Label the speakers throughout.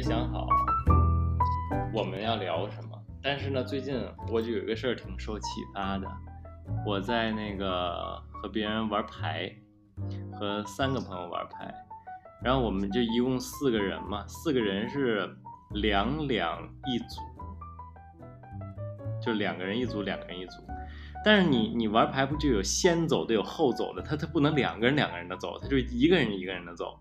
Speaker 1: 没想好我们要聊什么，但是呢，最近我就有一个事儿挺受启发的。我在那个和别人玩牌，和三个朋友玩牌，然后我们就一共四个人嘛，四个人是两两一组，就两个人一组，两个人一组。但是你你玩牌不就有先走的有后走的，他他不能两个人两个人的走，他就一个人一个人的走。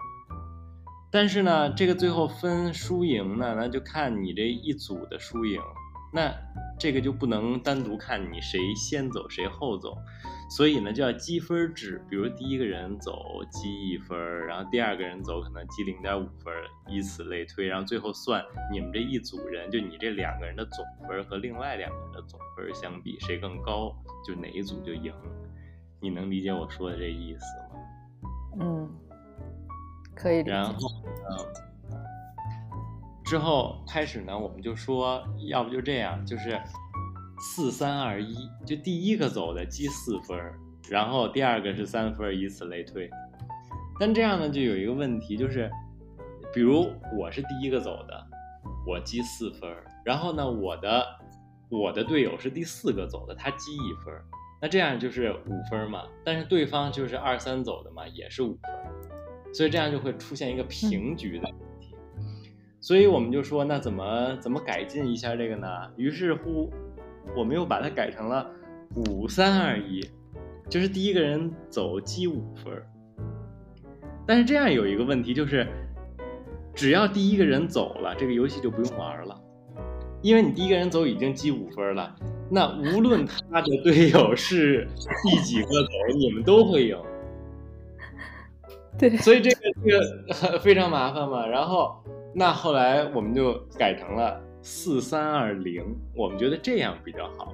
Speaker 1: 但是呢，这个最后分输赢呢，那就看你这一组的输赢。那这个就不能单独看你谁先走谁后走，所以呢就要积分制。比如第一个人走积一分，然后第二个人走可能积零点五分，以此类推，然后最后算你们这一组人，就你这两个人的总分和另外两个人的总分相比，谁更高，就哪一组就赢。你能理解我说的这意思吗？
Speaker 2: 嗯，可以理解。
Speaker 1: 然后，嗯。之后开始呢，我们就说，要不就这样，就是四三二一，就第一个走的积四分，然后第二个是三分，以此类推。但这样呢，就有一个问题，就是比如我是第一个走的，我积四分，然后呢，我的我的队友是第四个走的，他积一分，那这样就是五分嘛。但是对方就是二三走的嘛，也是五分，所以这样就会出现一个平局的问题。所以我们就说，那怎么怎么改进一下这个呢？于是乎，我们又把它改成了五三二一，就是第一个人走积五分。但是这样有一个问题，就是只要第一个人走了，这个游戏就不用玩了，因为你第一个人走已经积五分了。那无论他的队友是第几个走，你们都会赢。
Speaker 2: 对，
Speaker 1: 所以这个这个非常麻烦嘛。然后。那后来我们就改成了四三二零，我们觉得这样比较好，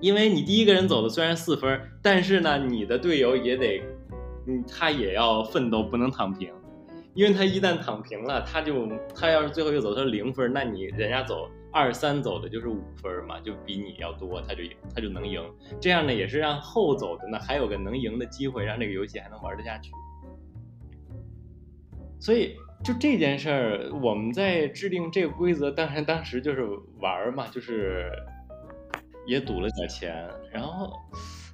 Speaker 1: 因为你第一个人走的虽然四分，但是呢，你的队友也得，嗯，他也要奋斗，不能躺平，因为他一旦躺平了，他就他要是最后又走他是零分，那你人家走二三走的就是五分嘛，就比你要多，他就，他就能赢。这样呢，也是让后走的呢还有个能赢的机会，让这个游戏还能玩得下去。所以。就这件事儿，我们在制定这个规则，当然当时就是玩儿嘛，就是也赌了点钱。然后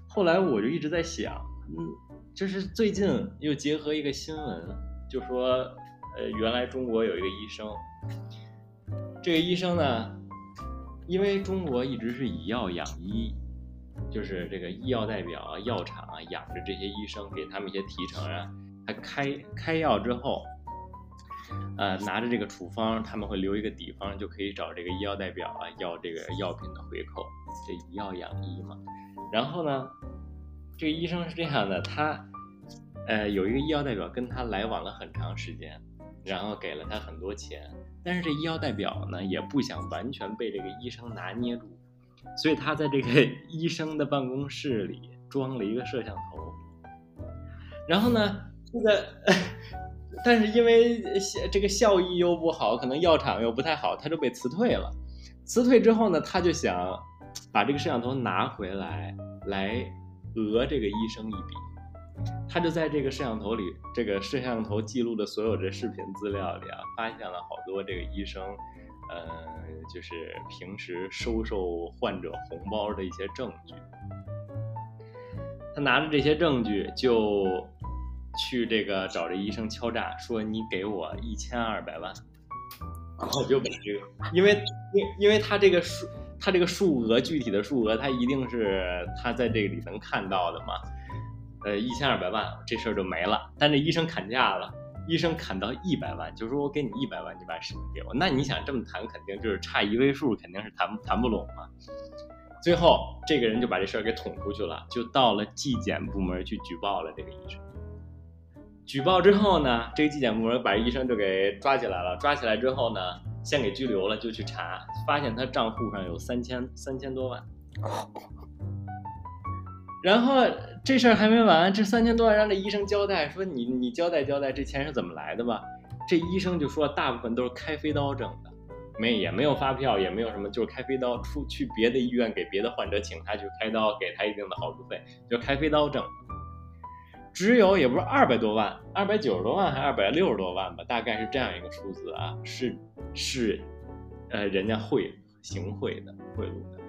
Speaker 1: 后来我就一直在想，嗯，就是最近又结合一个新闻，就说，呃，原来中国有一个医生，这个医生呢，因为中国一直是以药养医，就是这个医药代表啊、药厂啊养着这些医生，给他们一些提成啊，他开开药之后。呃，拿着这个处方，他们会留一个底方，就可以找这个医药代表啊，要这个药品的回扣，这以药养医嘛。然后呢，这个医生是这样的，他呃有一个医药代表跟他来往了很长时间，然后给了他很多钱，但是这医药代表呢也不想完全被这个医生拿捏住，所以他在这个 医生的办公室里装了一个摄像头，然后呢，这个。但是因为这个效益又不好，可能药厂又不太好，他就被辞退了。辞退之后呢，他就想把这个摄像头拿回来，来讹这个医生一笔。他就在这个摄像头里，这个摄像头记录的所有的视频资料里啊，发现了好多这个医生，呃，就是平时收受患者红包的一些证据。他拿着这些证据就。去这个找这医生敲诈，说你给我一千二百万，然后就把这个，因为因因为他这个数，他这个数额具体的数额，他一定是他在这个里能看到的嘛，呃，一千二百万这事儿就没了。但这医生砍价了，医生砍到一百万，就说我给你一百万，你把视频给我。那你想这么谈，肯定就是差一位数，肯定是谈谈不拢嘛。最后这个人就把这事儿给捅出去了，就到了纪检部门去举报了这个医生。举报之后呢，这个纪检部门把医生就给抓起来了。抓起来之后呢，先给拘留了，就去查，发现他账户上有三千三千多万。然后这事儿还没完，这三千多万让这医生交代，说你你交代交代这钱是怎么来的吧？这医生就说大部分都是开飞刀挣的，没也没有发票，也没有什么，就是开飞刀出去别的医院给别的患者请他去开刀，给他一定的好处费，就开飞刀挣。只有也不是二百多万，二百九十多万还二百六十多万吧，大概是这样一个数字啊，是是，呃，人家贿行贿的贿赂的。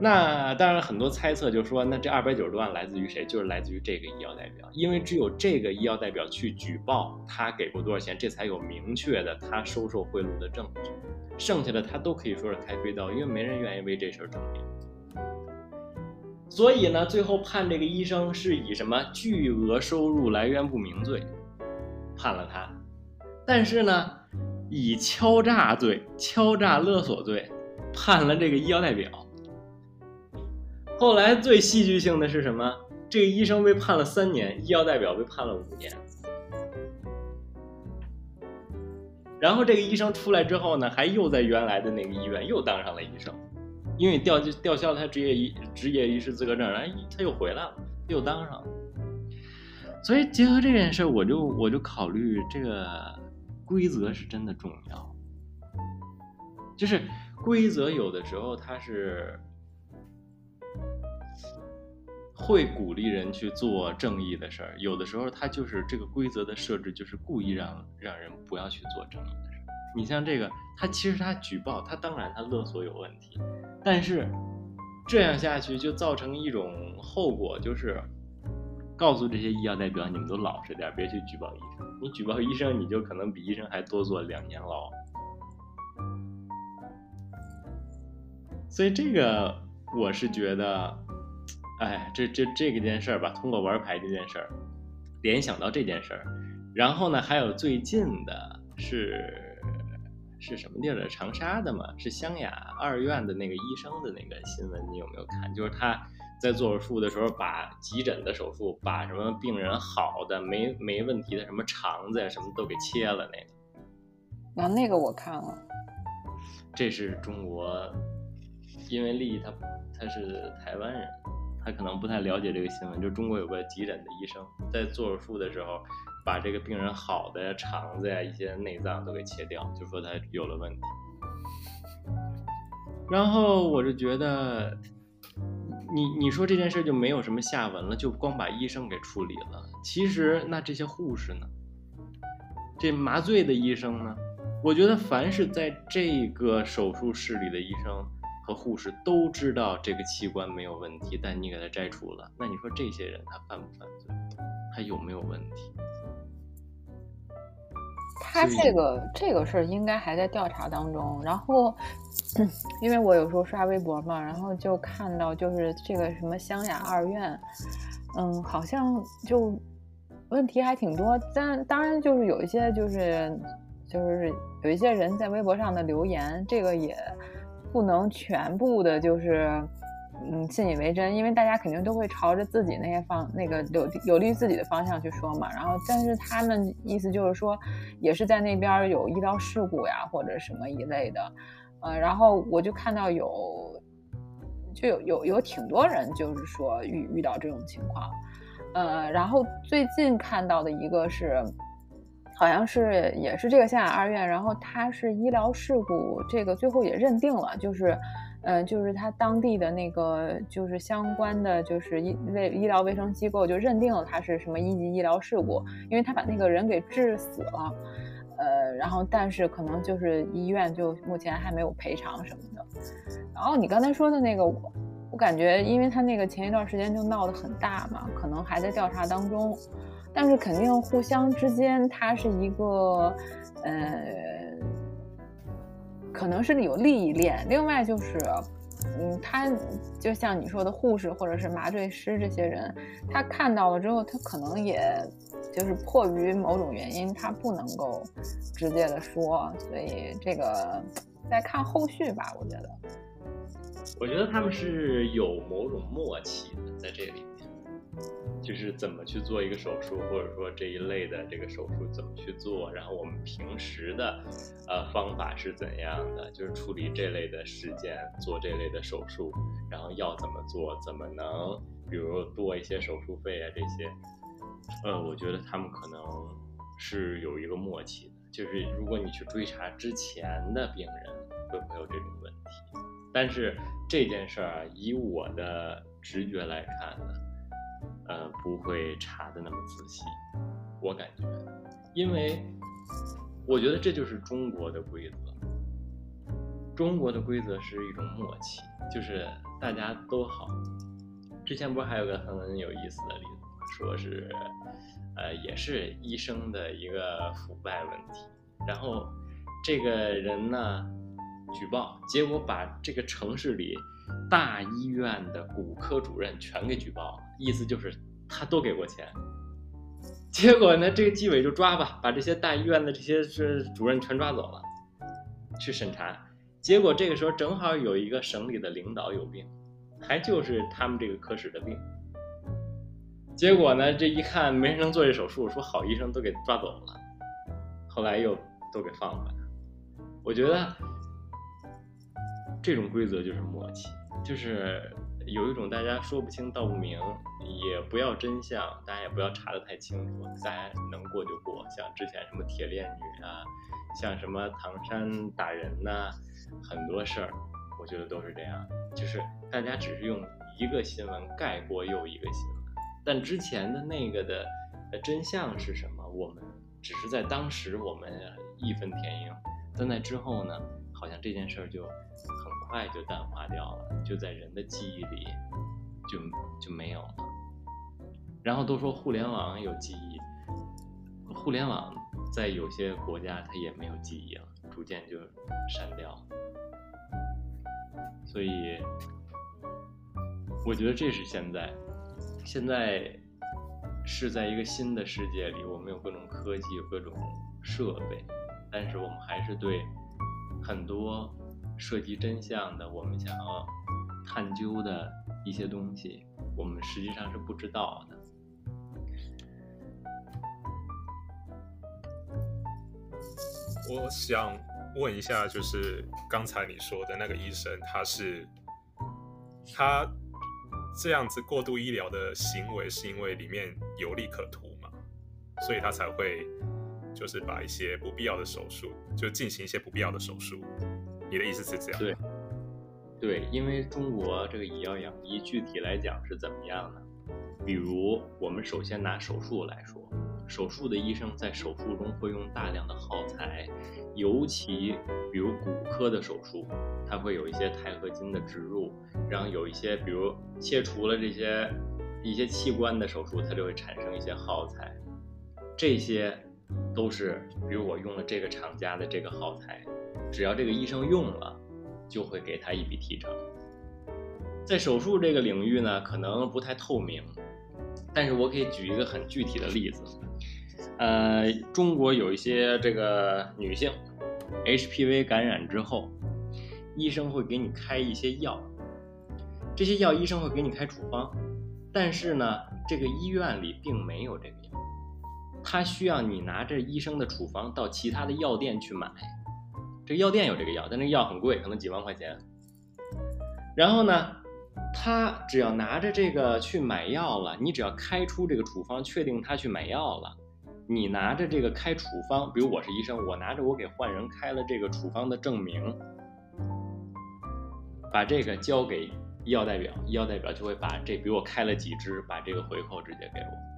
Speaker 1: 那当然，很多猜测就说，那这二百九十多万来自于谁？就是来自于这个医药代表，因为只有这个医药代表去举报他给过多少钱，这才有明确的他收受贿赂的证据。剩下的他都可以说是开飞刀，因为没人愿意为这事儿证明。所以呢，最后判这个医生是以什么巨额收入来源不明罪判了他，但是呢，以敲诈罪、敲诈勒索罪判了这个医药代表。后来最戏剧性的是什么？这个医生被判了三年，医药代表被判了五年。然后这个医生出来之后呢，还又在原来的那个医院又当上了医生。因为吊吊销他职业医职业医师资格证，然后他又回来了，又当上了。所以结合这件事，我就我就考虑这个规则是真的重要。就是规则有的时候它是会鼓励人去做正义的事儿，有的时候它就是这个规则的设置就是故意让让人不要去做正义的事儿。你像这个，他其实他举报，他当然他勒索有问题。但是这样下去就造成一种后果，就是告诉这些医药代表，你们都老实点，别去举报医生。你举报医生，你就可能比医生还多坐两年牢。所以这个我是觉得，哎，这这这个件事儿吧，通过玩牌这件事儿联想到这件事儿，然后呢，还有最近的是。是什么地儿的？长沙的嘛？是湘雅二院的那个医生的那个新闻，你有没有看？就是他在做手术的时候，把急诊的手术，把什么病人好的没没问题的什么肠子呀什么都给切了那
Speaker 2: 个。啊，那个我看了。
Speaker 1: 这是中国，因为丽他他是台湾人，他可能不太了解这个新闻。就中国有个急诊的医生在做手术的时候。把这个病人好的肠子呀、一些内脏都给切掉，就说他有了问题。然后我就觉得，你你说这件事就没有什么下文了，就光把医生给处理了。其实那这些护士呢？这麻醉的医生呢？我觉得凡是在这个手术室里的医生和护士都知道这个器官没有问题，但你给他摘除了，那你说这些人他犯不犯罪？他有没有问题？
Speaker 2: 他这个这个事儿应该还在调查当中，然后，因为我有时候刷微博嘛，然后就看到就是这个什么湘雅二院，嗯，好像就问题还挺多，但当然就是有一些就是就是有一些人在微博上的留言，这个也不能全部的就是。嗯，信以为真，因为大家肯定都会朝着自己那些方那个有有利于自己的方向去说嘛。然后，但是他们意思就是说，也是在那边有医疗事故呀，或者什么一类的。呃，然后我就看到有，就有有有挺多人就是说遇遇到这种情况。呃，然后最近看到的一个是，好像是也是这个湘雅二院，然后他是医疗事故，这个最后也认定了，就是。嗯，就是他当地的那个，就是相关的，就是医卫医疗卫生机构就认定了他是什么一级医疗事故，因为他把那个人给治死了，呃，然后但是可能就是医院就目前还没有赔偿什么的。然后你刚才说的那个，我我感觉，因为他那个前一段时间就闹得很大嘛，可能还在调查当中，但是肯定互相之间，他是一个，呃。可能是有利益链，另外就是，嗯，他就像你说的护士或者是麻醉师这些人，他看到了之后，他可能也就是迫于某种原因，他不能够直接的说，所以这个再看后续吧，我觉得。
Speaker 1: 我觉得他们是有某种默契的在这里。就是怎么去做一个手术，或者说这一类的这个手术怎么去做，然后我们平时的呃方法是怎样的，就是处理这类的事件，做这类的手术，然后要怎么做，怎么能比如多一些手术费啊这些，呃，我觉得他们可能是有一个默契的，就是如果你去追查之前的病人会不会有这种问题，但是这件事儿啊，以我的直觉来看呢。呃，不会查的那么仔细，我感觉，因为我觉得这就是中国的规则。中国的规则是一种默契，就是大家都好。之前不是还有个很有意思的例子？说是，呃，也是医生的一个腐败问题，然后这个人呢举报，结果把这个城市里大医院的骨科主任全给举报了，意思就是他都给过钱。结果呢，这个纪委就抓吧，把这些大医院的这些是主任全抓走了，去审查。结果这个时候正好有一个省里的领导有病，还就是他们这个科室的病。结果呢，这一看没人能做这手术，说好医生都给抓走了，后来又都给放回来。我觉得这种规则就是默契，就是有一种大家说不清道不明，也不要真相，大家也不要查得太清楚，大家能过就过。像之前什么铁链女啊，像什么唐山打人呐。很多事儿，我觉得都是这样，就是大家只是用一个新闻盖过又一个新闻，但之前的那个的真相是什么？我们只是在当时我们义愤填膺，但在之后呢，好像这件事儿就很快就淡化掉了，就在人的记忆里就就没有了。然后都说互联网有记忆，互联网在有些国家它也没有记忆了，逐渐就删掉。所以，我觉得这是现在，现在是在一个新的世界里，我们有各种科技，有各种设备，但是我们还是对很多涉及真相的，我们想要探究的一些东西，我们实际上是不知道的。
Speaker 3: 我想。问一下，就是刚才你说的那个医生，他是他这样子过度医疗的行为，是因为里面有利可图嘛？所以他才会就是把一些不必要的手术，就进行一些不必要的手术。你的意思是这样？
Speaker 1: 对，对，因为中国这个以药养医，具体来讲是怎么样呢？比如，我们首先拿手术来说。手术的医生在手术中会用大量的耗材，尤其比如骨科的手术，它会有一些钛合金的植入，然后有一些比如切除了这些一些器官的手术，它就会产生一些耗材，这些都是比如我用了这个厂家的这个耗材，只要这个医生用了，就会给他一笔提成。在手术这个领域呢，可能不太透明，但是我可以举一个很具体的例子。呃，中国有一些这个女性，HPV 感染之后，医生会给你开一些药，这些药医生会给你开处方，但是呢，这个医院里并没有这个他需要你拿着医生的处方到其他的药店去买，这个药店有这个药，但这个药很贵，可能几万块钱。然后呢，他只要拿着这个去买药了，你只要开出这个处方，确定他去买药了。你拿着这个开处方，比如我是医生，我拿着我给患人开了这个处方的证明，把这个交给医药代表，医药代表就会把这比我开了几支，把这个回扣直接给我。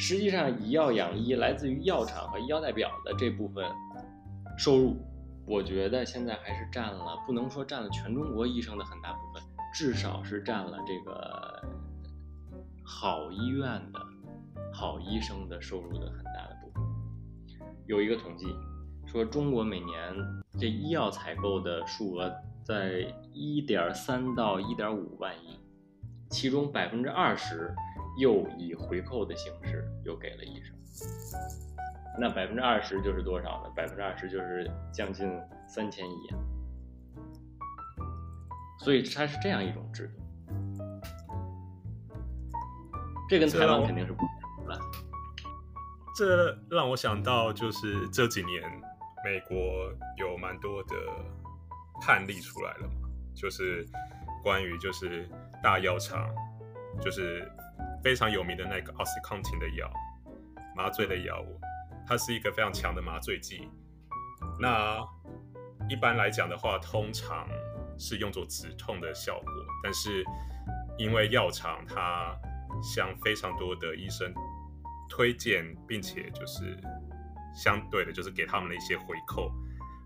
Speaker 1: 实际上，以药养医来自于药厂和医药代表的这部分收入，我觉得现在还是占了，不能说占了全中国医生的很大部分，至少是占了这个好医院的。好医生的收入的很大的部分，有一个统计说，中国每年这医药采购的数额在一点三到一点五万亿，其中百分之二十又以回扣的形式又给了医生。那百分之二十就是多少呢？百分之二十就是将近三千亿啊！所以它是这样一种制度，这跟台湾肯定是不一样。
Speaker 3: 这让我想到，就是这几年美国有蛮多的判例出来了嘛，就是关于就是大药厂，就是非常有名的那个奥斯康廷的药，麻醉的药物，它是一个非常强的麻醉剂。那一般来讲的话，通常是用作止痛的效果，但是因为药厂它向非常多的医生推荐，并且就是相对的，就是给他们的一些回扣，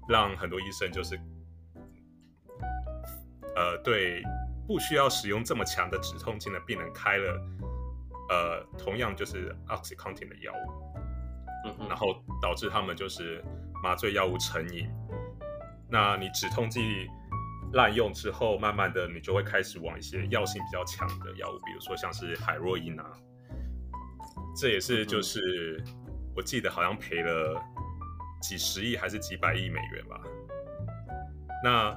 Speaker 3: 让很多医生就是呃对不需要使用这么强的止痛剂的病人开了呃同样就是 oxycontin 的药物，然后导致他们就是麻醉药物成瘾。那你止痛剂滥用之后，慢慢的你就会开始往一些药性比较强的药物，比如说像是海洛因啊，这也是就是我记得好像赔了几十亿还是几百亿美元吧。那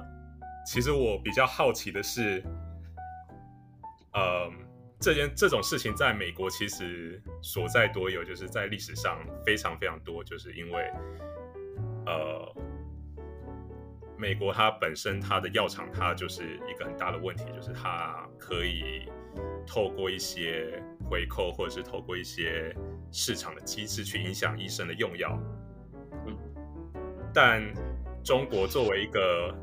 Speaker 3: 其实我比较好奇的是，呃，这件这种事情在美国其实所在多有，就是在历史上非常非常多，就是因为呃，美国它本身它的药厂它就是一个很大的问题，就是它可以透过一些回扣或者是透过一些市场的机制去影响医生的用药。
Speaker 1: 嗯
Speaker 3: 但中国作为一个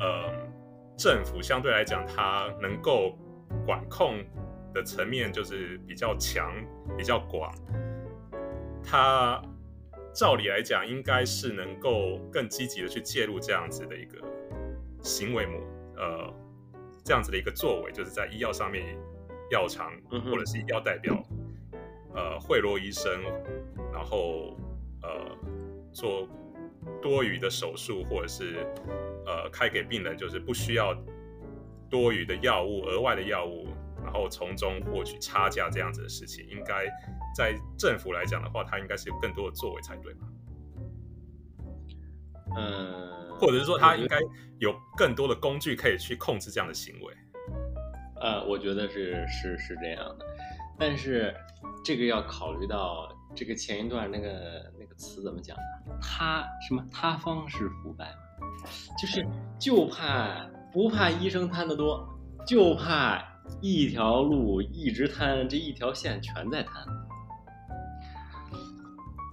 Speaker 3: 呃政府，相对来讲，它能够管控的层面就是比较强、比较广。它照理来讲，应该是能够更积极的去介入这样子的一个行为模，呃，这样子的一个作为，就是在医药上面，药厂或者是医药代表，呃，贿赂医生，然后呃做多余的手术，或者是呃开给病人就是不需要多余的药物、额外的药物，然后从中获取差价这样子的事情，应该在政府来讲的话，它应该是有更多的作为才对吧？
Speaker 1: 嗯，
Speaker 3: 或者是说，它应该有更多的工具可以去控制这样的行为。
Speaker 1: 呃，我觉得是是是这样的，但是这个要考虑到这个前一段那个那个词怎么讲的？他什么他方是腐败嘛，就是就怕不怕医生贪得多，就怕一条路一直贪，这一条线全在贪。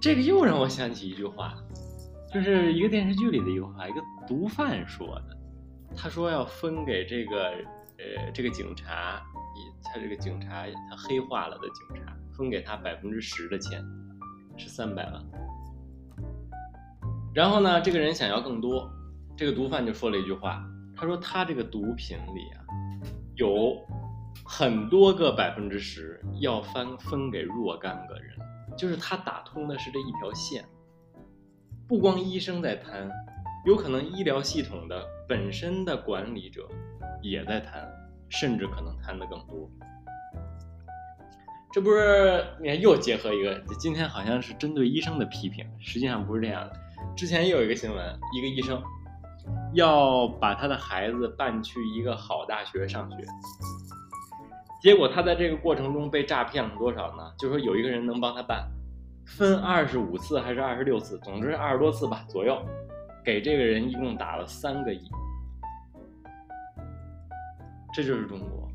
Speaker 1: 这个又让我想起一句话，就是一个电视剧里的一句话，一个毒贩说的。他说要分给这个呃这个警察，他这个警察他黑化了的警察，分给他百分之十的钱，是三百万。然后呢，这个人想要更多，这个毒贩就说了一句话，他说他这个毒品里啊，有很多个百分之十要分分给若干个人，就是他打通的是这一条线。不光医生在贪，有可能医疗系统的本身的管理者也在贪，甚至可能贪的更多。这不是你看又结合一个，今天好像是针对医生的批评，实际上不是这样的。之前也有一个新闻，一个医生要把他的孩子办去一个好大学上学，结果他在这个过程中被诈骗了多少呢？就说有一个人能帮他办，分二十五次还是二十六次，总之二十多次吧左右，给这个人一共打了三个亿，这就是中国。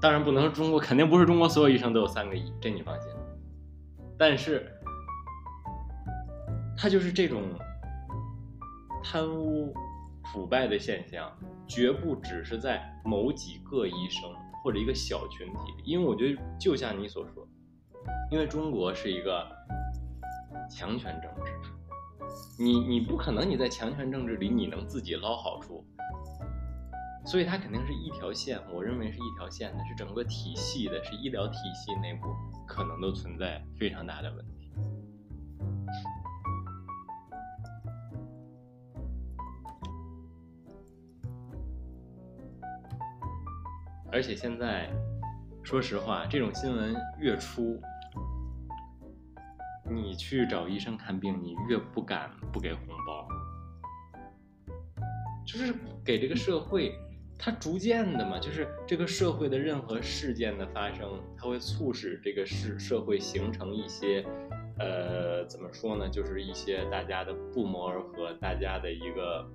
Speaker 1: 当然不能说中国，肯定不是中国所有医生都有三个亿，这你放心。但是，他就是这种贪污腐败的现象，绝不只是在某几个医生或者一个小群体，因为我觉得就像你所说，因为中国是一个强权政治，你你不可能你在强权政治里你能自己捞好处，所以它肯定是一条线，我认为是一条线的，是整个体系的，是医疗体系内部可能都存在非常大的问题。而且现在，说实话，这种新闻越出，你去找医生看病，你越不敢不给红包，就是给这个社会，它逐渐的嘛，就是这个社会的任何事件的发生，它会促使这个社社会形成一些，呃，怎么说呢，就是一些大家的不谋而合，大家的一个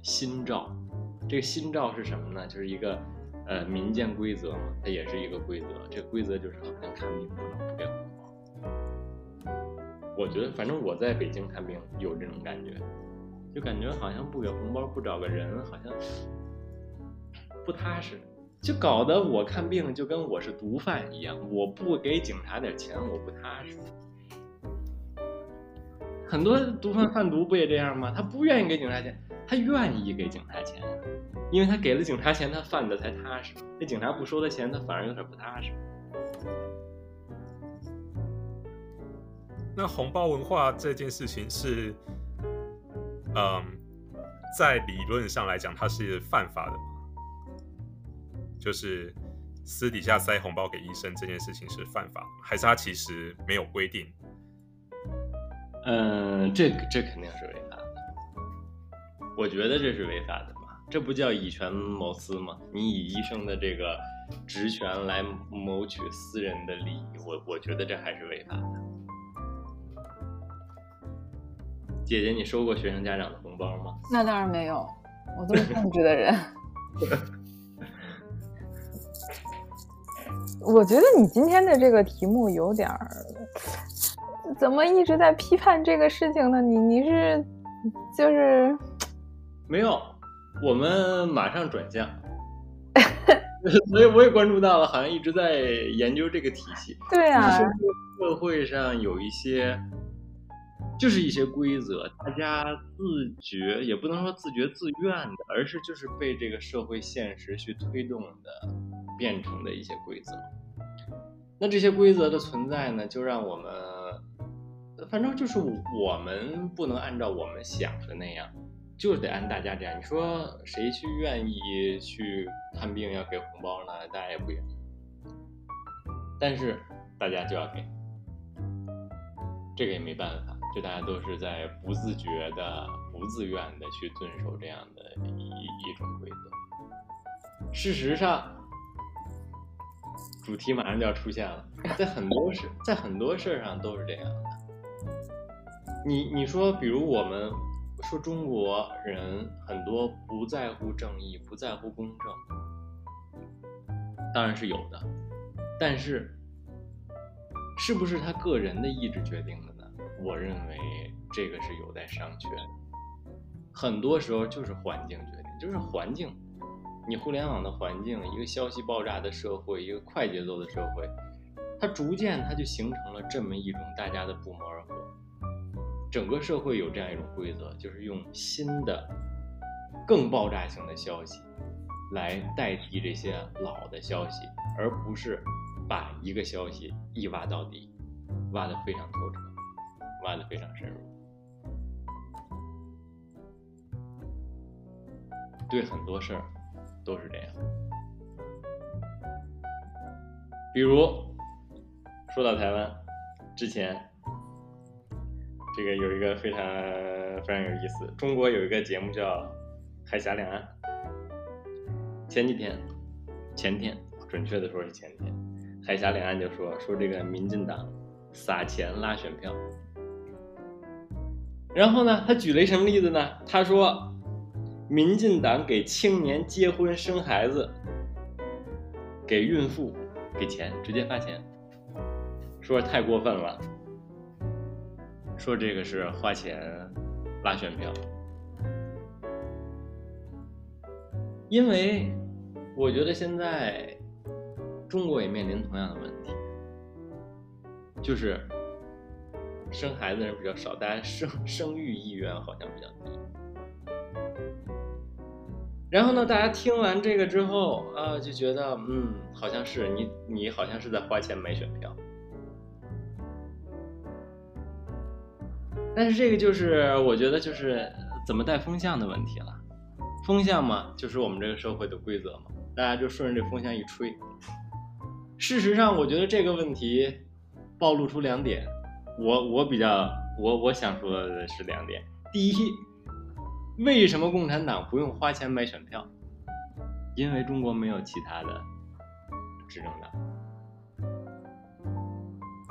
Speaker 1: 心照。这个心照是什么呢？就是一个呃民间规则嘛，它也是一个规则。这规则就是好像看病不能不给红包。我觉得，反正我在北京看病有这种感觉，就感觉好像不给红包不找个人，好像不踏实。就搞得我看病就跟我是毒贩一样，我不给警察点钱我不踏实。很多毒贩贩毒不也这样吗？他不愿意给警察钱，他愿意给警察钱，因为他给了警察钱，他犯的才踏实。那警察不收他钱，他反而有点不踏实。
Speaker 3: 那红包文化这件事情是，嗯，在理论上来讲，它是犯法的？就是私底下塞红包给医生这件事情是犯法，还是他其实没有规定？
Speaker 1: 嗯，这这肯定是违。我觉得这是违法的嘛，这不叫以权谋私吗？你以医生的这个职权来谋取私人的利益，我我觉得这还是违法的。姐姐，你收过学生家长的红包吗？
Speaker 2: 那当然没有，我都是正直的人。我觉得你今天的这个题目有点儿。怎么一直在批判这个事情呢？你你是就是
Speaker 1: 没有，我们马上转向，所以我也关注到了，好像一直在研究这个体系。
Speaker 2: 对啊，
Speaker 1: 社会上有一些，就是一些规则，大家自觉也不能说自觉自愿的，而是就是被这个社会现实去推动的，变成的一些规则。那这些规则的存在呢，就让我们。反正就是我们不能按照我们想的那样，就得按大家这样。你说谁去愿意去看病要给红包呢？大家也不愿意。但是大家就要给，这个也没办法，就大家都是在不自觉的、不自愿的去遵守这样的一一种规则。事实上，主题马上就要出现了，在很多事，在很多事上都是这样的。你你说，比如我们说中国人很多不在乎正义，不在乎公正，当然是有的，但是是不是他个人的意志决定的呢？我认为这个是有待商榷。很多时候就是环境决定，就是环境，你互联网的环境，一个消息爆炸的社会，一个快节奏的社会，它逐渐它就形成了这么一种大家的不谋而合。整个社会有这样一种规则，就是用新的、更爆炸性的消息来代替这些老的消息，而不是把一个消息一挖到底，挖得非常透彻，挖得非常深入。对很多事儿都是这样。比如说到台湾之前。这个有一个非常非常有意思，中国有一个节目叫《海峡两岸》。前几天，前天，准确的说是前天，《海峡两岸》就说说这个民进党撒钱拉选票。然后呢，他举了一什么例子呢？他说，民进党给青年结婚生孩子，给孕妇给钱，直接发钱，说太过分了。说这个是花钱拉选票，因为我觉得现在中国也面临同样的问题，就是生孩子人比较少，大家生生育意愿好像比较低。然后呢，大家听完这个之后啊，就觉得嗯，好像是你你好像是在花钱买选票。但是这个就是我觉得就是怎么带风向的问题了，风向嘛，就是我们这个社会的规则嘛，大家就顺着这风向一吹。事实上，我觉得这个问题暴露出两点，我我比较我我想说的是两点。第一，为什么共产党不用花钱买选票？因为中国没有其他的执政党，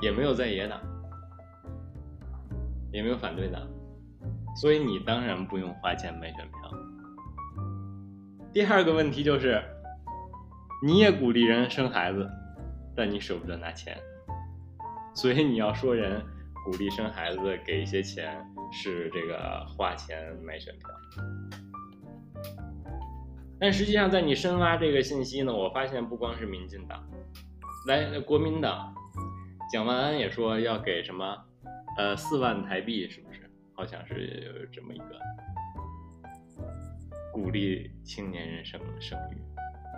Speaker 1: 也没有在野党。也没有反对的，所以你当然不用花钱买选票。第二个问题就是，你也鼓励人生孩子，但你舍不得拿钱，所以你要说人鼓励生孩子给一些钱是这个花钱买选票。但实际上，在你深挖这个信息呢，我发现不光是民进党，来国民党，蒋万安也说要给什么，呃，四万台币，是不是？好像是有这么一个鼓励青年人生生育。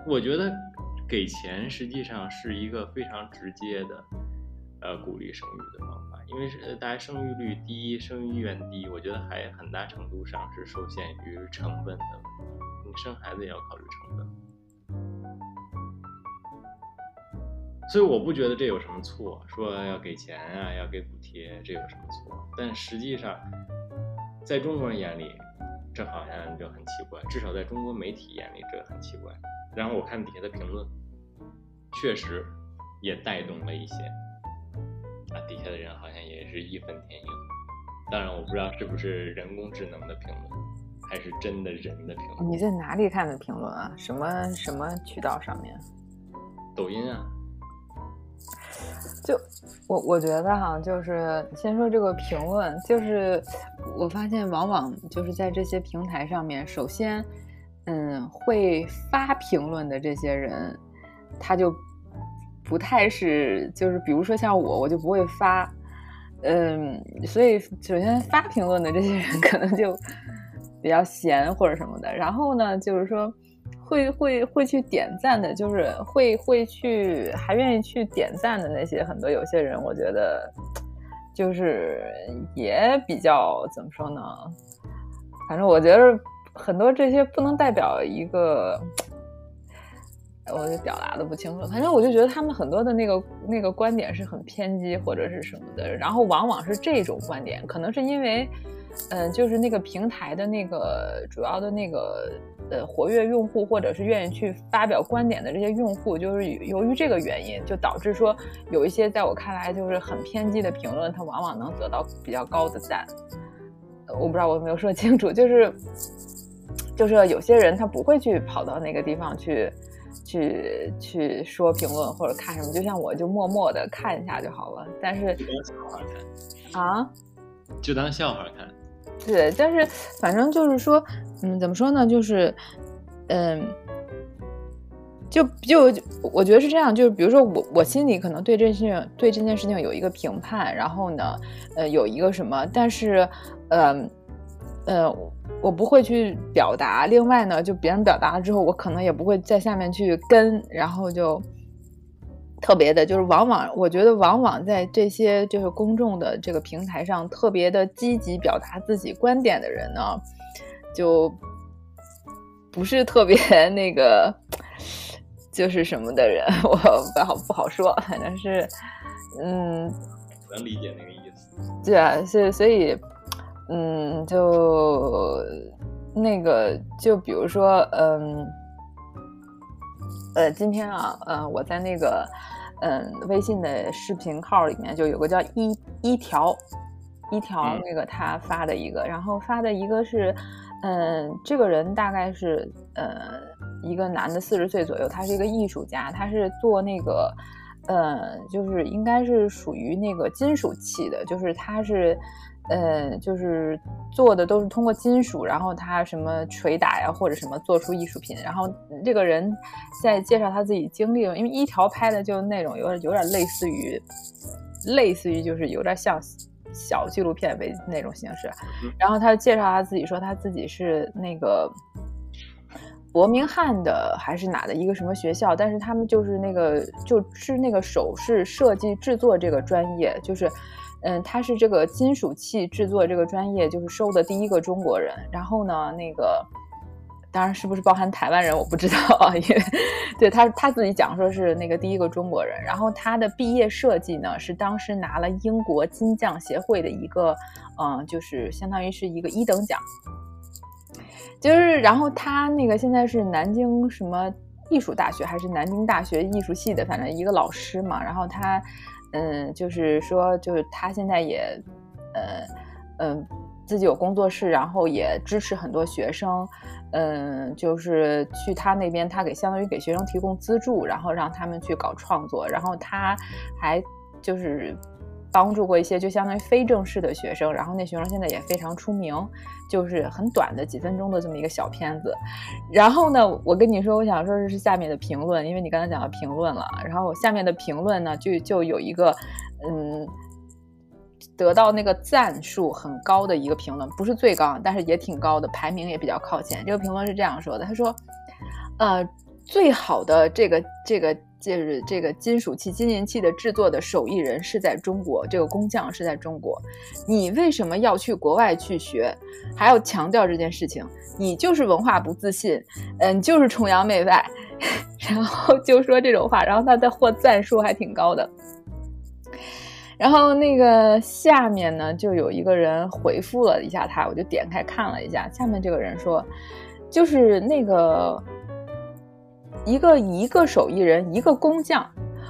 Speaker 1: 我觉得给钱实际上是一个非常直接的，呃，鼓励生育的方法，因为是大家生育率低，生育意愿低，我觉得还很大程度上是受限于成本的问题。生孩子也要考虑成本，所以我不觉得这有什么错。说要给钱啊，要给补贴，这有什么错？但实际上，在中国人眼里，这好像就很奇怪。至少在中国媒体眼里，这很奇怪。然后我看底下的评论，确实也带动了一些啊，底下的人好像也是义愤填膺。当然，我不知道是不是人工智能的评论。还是真的人的评论？
Speaker 2: 你在哪里看的评论啊？什么什么渠道上面？
Speaker 1: 抖音啊。
Speaker 2: 就我我觉得哈，就是先说这个评论，就是我发现往往就是在这些平台上面，首先，嗯，会发评论的这些人，他就不太是，就是比如说像我，我就不会发，嗯，所以首先发评论的这些人可能就。比较闲或者什么的，然后呢，就是说会会会去点赞的，就是会会去还愿意去点赞的那些很多有些人，我觉得就是也比较怎么说呢？反正我觉得很多这些不能代表一个，我就表达的不清楚。反正我就觉得他们很多的那个那个观点是很偏激或者是什么的，然后往往是这种观点，可能是因为。嗯，就是那个平台的那个主要的那个呃活跃用户，或者是愿意去发表观点的这些用户，就是由于这个原因，就导致说有一些在我看来就是很偏激的评论，它往往能得到比较高的赞。我不知道我有没有说清楚，就是就是有些人他不会去跑到那个地方去去去说评论或者看什么，就像我就默默的看一下就好了。但是啊，
Speaker 1: 就当笑话看。
Speaker 2: 对，但是反正就是说，嗯，怎么说呢？就是，嗯，就就我觉得是这样，就是比如说我我心里可能对这件事情对这件事情有一个评判，然后呢，呃，有一个什么，但是，呃，呃，我不会去表达。另外呢，就别人表达了之后，我可能也不会在下面去跟，然后就。特别的，就是往往我觉得，往往在这些就是公众的这个平台上，特别的积极表达自己观点的人呢，就不是特别 那个，就是什么的人，我不好不好说，反正是，嗯，
Speaker 1: 能理解那个意思。
Speaker 2: 对啊，所以所以，嗯，就那个，就比如说，嗯。呃，今天啊，呃，我在那个，嗯，微信的视频号里面就有个叫一一条，一条那个他发的一个，然后发的一个是，嗯，这个人大概是，呃，一个男的，四十岁左右，他是一个艺术家，他是做那个，呃，就是应该是属于那个金属器的，就是他是。呃，就是做的都是通过金属，然后他什么捶打呀，或者什么做出艺术品。然后这个人在介绍他自己经历，因为一条拍的就那种有点有点类似于，类似于就是有点像小纪录片为那种形式。然后他介绍他自己说他自己是那个伯明翰的还是哪的一个什么学校，但是他们就是那个就是那个首饰设计制作这个专业，就是。嗯，他是这个金属器制作这个专业就是收的第一个中国人。然后呢，那个当然是不是包含台湾人我不知道啊，因为对他他自己讲说是那个第一个中国人。然后他的毕业设计呢是当时拿了英国金匠协会的一个，嗯，就是相当于是一个一等奖。就是然后他那个现在是南京什么艺术大学还是南京大学艺术系的，反正一个老师嘛。然后他。嗯，就是说，就是他现在也，呃，嗯，自己有工作室，然后也支持很多学生，嗯，就是去他那边，他给相当于给学生提供资助，然后让他们去搞创作，然后他还就是帮助过一些就相当于非正式的学生，然后那学生现在也非常出名，就是很短的几分钟的这么一个小片子。然后呢，我跟你说，我想说的是下面的评论，因为你刚才讲到评论了，然后下面的评论呢，就就有一个嗯。得到那个赞数很高的一个评论，不是最高，但是也挺高的，排名也比较靠前。这个评论是这样说的：“他说，呃，最好的这个这个就是这个金属器、金银器的制作的手艺人是在中国，这个工匠是在中国。你为什么要去国外去学？还要强调这件事情？你就是文化不自信，嗯，就是崇洋媚外，然后就说这种话，然后他的获赞数还挺高的。”然后那个下面呢，就有一个人回复了一下他，我就点开看了一下。下面这个人说，就是那个一个一个手艺人，一个工匠，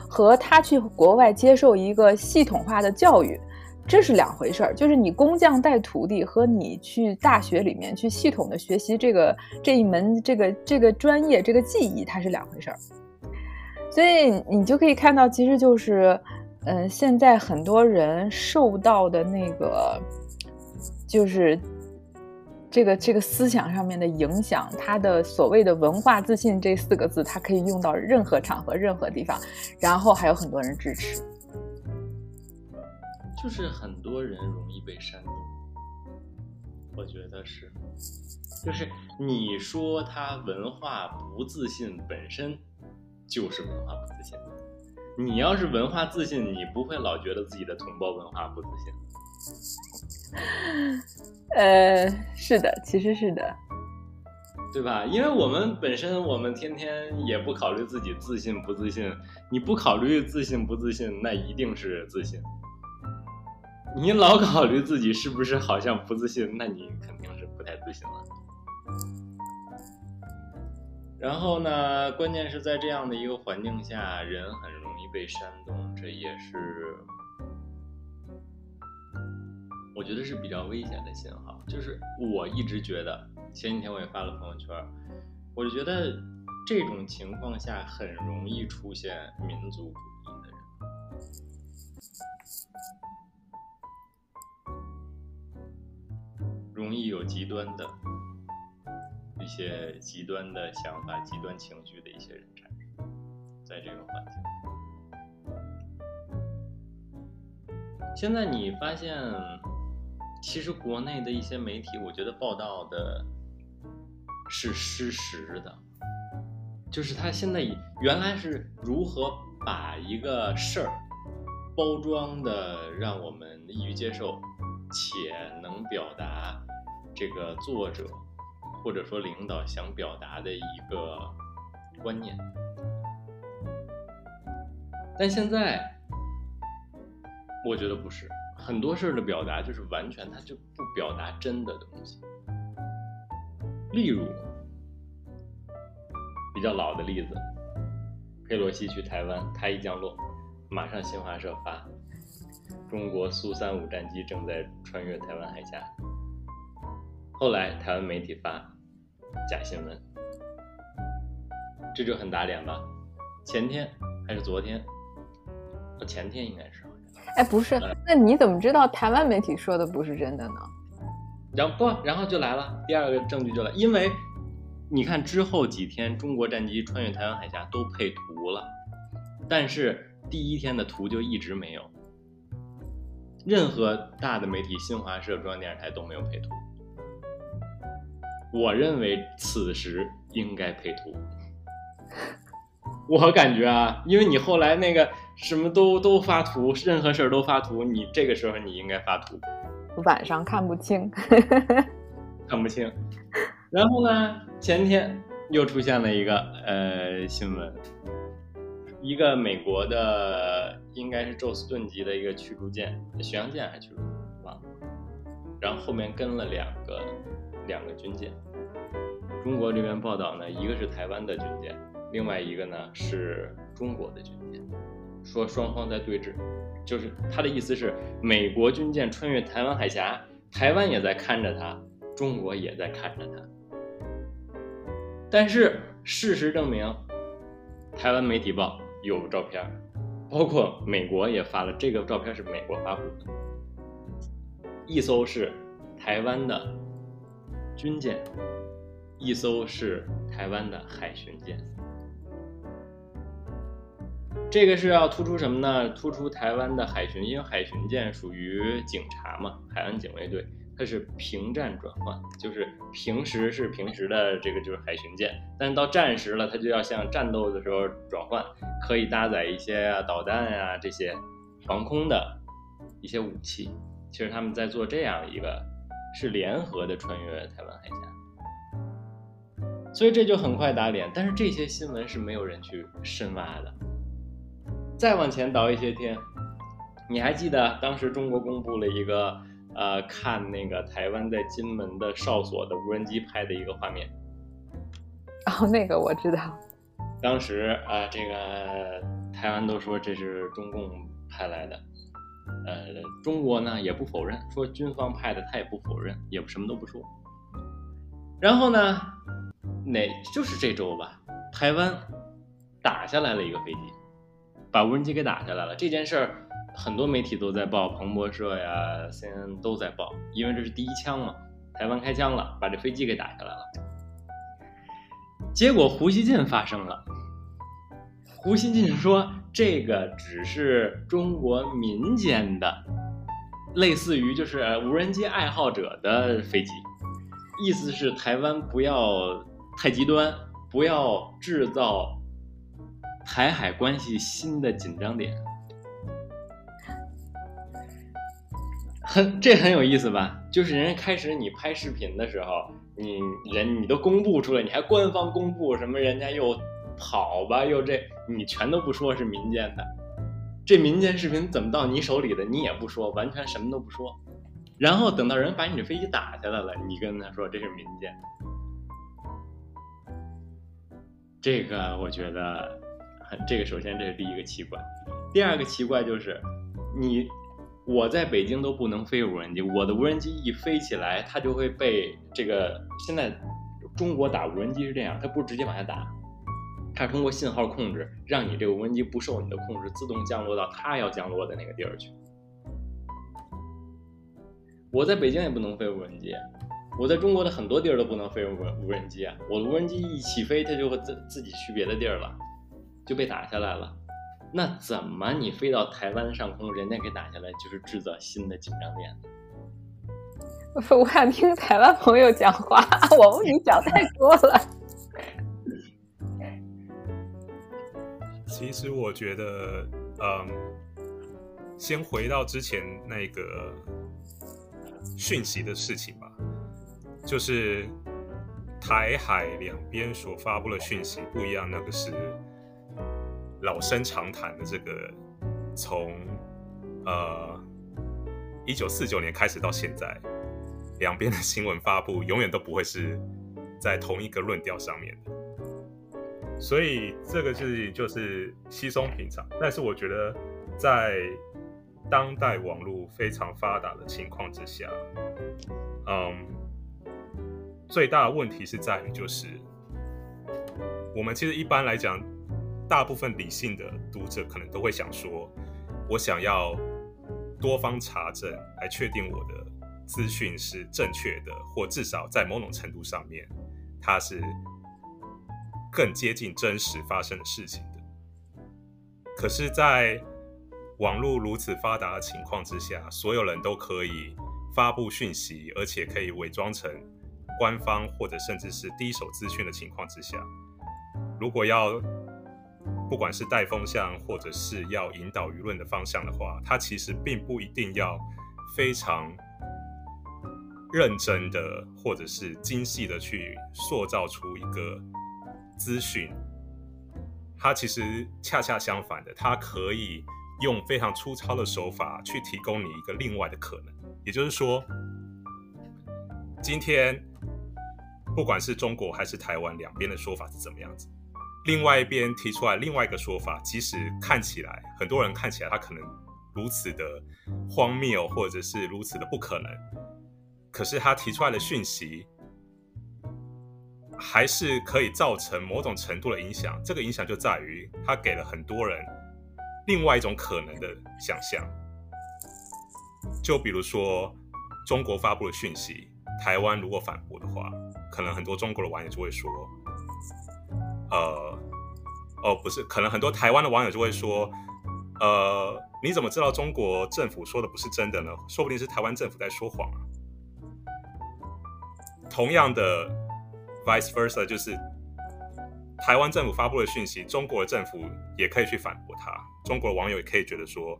Speaker 2: 和他去国外接受一个系统化的教育，这是两回事儿。就是你工匠带徒弟和你去大学里面去系统的学习这个这一门这个这个专业这个技艺，它是两回事儿。所以你就可以看到，其实就是。嗯，现在很多人受到的那个，就是这个这个思想上面的影响，他的所谓的文化自信这四个字，它可以用到任何场合、任何地方，然后还有很多人支持。
Speaker 1: 就是很多人容易被煽动，我觉得是，就是你说他文化不自信，本身就是文化不自信。你要是文化自信，你不会老觉得自己的同胞文化不自信。
Speaker 2: 呃，是的，其实是的，
Speaker 1: 对吧？因为我们本身，我们天天也不考虑自己自信不自信。你不考虑自信不自信，那一定是自信。你老考虑自己是不是好像不自信，那你肯定是不太自信了。然后呢？关键是在这样的一个环境下，人很容易被煽动，这也是我觉得是比较危险的信号。就是我一直觉得，前几天我也发了朋友圈，我就觉得这种情况下很容易出现民族主义的人，容易有极端的。一些极端的想法、极端情绪的一些人产生，在这个环境。现在你发现，其实国内的一些媒体，我觉得报道的是失实的，就是他现在原来是如何把一个事儿包装的让我们易于接受，且能表达这个作者。或者说，领导想表达的一个观念，但现在我觉得不是很多事儿的表达，就是完全他就不表达真的东西。例如，比较老的例子，佩洛西去台湾，他一降落，马上新华社发，中国苏三五战机正在穿越台湾海峡。后来台湾媒体发。假新闻，这就很打脸吧？前天还是昨天？前天应该是。
Speaker 2: 哎，不是，那你怎么知道台湾媒体说的不是真的呢？
Speaker 1: 然后不，然后就来了，第二个证据就来，因为你看之后几天，中国战机穿越台湾海峡都配图了，但是第一天的图就一直没有，任何大的媒体，新华社、中央电视台都没有配图。我认为此时应该配图，我感觉啊，因为你后来那个什么都都发图，任何事儿都发图，你这个时候你应该发图。
Speaker 2: 晚上看不清，
Speaker 1: 看不清。然后呢，前天又出现了一个呃新闻，一个美国的应该是宙斯盾级的一个驱逐舰，巡洋舰还是驱逐舰忘了，然后后面跟了两个。两个军舰，中国这边报道呢，一个是台湾的军舰，另外一个呢是中国的军舰，说双方在对峙，就是他的意思是美国军舰穿越台湾海峡，台湾也在看着他，中国也在看着他。但是事实证明，台湾媒体报有照片，包括美国也发了这个照片，是美国发布的，一艘是台湾的军舰，一艘是台湾的海巡舰。这个是要突出什么呢？突出台湾的海巡，因为海巡舰属于警察嘛，海岸警卫队，它是平战转换，就是平时是平时的这个就是海巡舰，但是到战时了，它就要像战斗的时候转换，可以搭载一些啊导弹呀这些防空的一些武器。其实他们在做这样一个是联合的穿越台湾海峡，所以这就很快打脸。但是这些新闻是没有人去深挖的。再往前倒一些天，你还记得当时中国公布了一个呃，看那个台湾在金门的哨所的无人机拍的一个画面？
Speaker 2: 哦，那个我知道。
Speaker 1: 当时啊，这个台湾都说这是中共派来的，呃，中国呢也不否认，说军方派的，他也不否认，也什么都不说。然后呢，哪就是这周吧，台湾打下来了一个飞机。把无人机给打下来了，这件事儿很多媒体都在报，彭博社呀、CNN 都在报，因为这是第一枪嘛，台湾开枪了，把这飞机给打下来了。结果胡锡进发声了，胡锡进说这个只是中国民间的，类似于就是无人机爱好者的飞机，意思是台湾不要太极端，不要制造。台海关系新的紧张点，很这很有意思吧？就是人家开始你拍视频的时候，你人你都公布出来，你还官方公布什么？人家又跑吧，又这，你全都不说是民间的，这民间视频怎么到你手里的？你也不说，完全什么都不说。然后等到人把你这飞机打下来了，你跟他说这是民间，这个我觉得。这个首先这是第一个奇怪，第二个奇怪就是你我在北京都不能飞无人机，我的无人机一飞起来，它就会被这个现在中国打无人机是这样，它不是直接往下打，它通过信号控制，让你这个无人机不受你的控制，自动降落到它要降落的那个地儿去。我在北京也不能飞无人机，我在中国的很多地儿都不能飞无无人机啊，我的无人机一起飞，它就会自自己去别的地儿了。就被打下来了，那怎么你飞到台湾上空，人家给打下来，就是制造新的紧张点呢？
Speaker 2: 我想听台湾朋友讲话，我问你讲太多了。
Speaker 3: 其实我觉得，嗯，先回到之前那个讯息的事情吧，就是台海两边所发布的讯息不一样，那个是。老生常谈的这个，从呃一九四九年开始到现在，两边的新闻发布永远都不会是在同一个论调上面的，所以这个事情就是稀松平常。但是我觉得在当代网络非常发达的情况之下，嗯，最大的问题是在于就是我们其实一般来讲。大部分理性的读者可能都会想说，我想要多方查证来确定我的资讯是正确的，或至少在某种程度上面，它是更接近真实发生的事情的。可是，在网络如此发达的情况之下，所有人都可以发布讯息，而且可以伪装成官方或者甚至是第一手资讯的情况之下，如果要不管是带风向，或者是要引导舆论的方向的话，它其实并不一定要非常认真的，或者是精细的去塑造出一个资讯。它其实恰恰相反的，它可以用非常粗糙的手法去提供你一个另外的可能。也就是说，今天不管是中国还是台湾两边的说法是怎么样子。另外一边提出来另外一个说法，即使看起来很多人看起来他可能如此的荒谬，或者是如此的不可能，可是他提出来的讯息还是可以造成某种程度的影响。这个影响就在于他给了很多人另外一种可能的想象。就比如说，中国发布的讯息，台湾如果反驳的话，可能很多中国的网友就会说，呃，哦，不是，可能很多台湾的网友就会说，呃，你怎么知道中国政府说的不是真的呢？说不定是台湾政府在说谎啊。同样的，vice versa，就是台湾政府发布的讯息，中国政府也可以去反驳他。中国的网友也可以觉得说。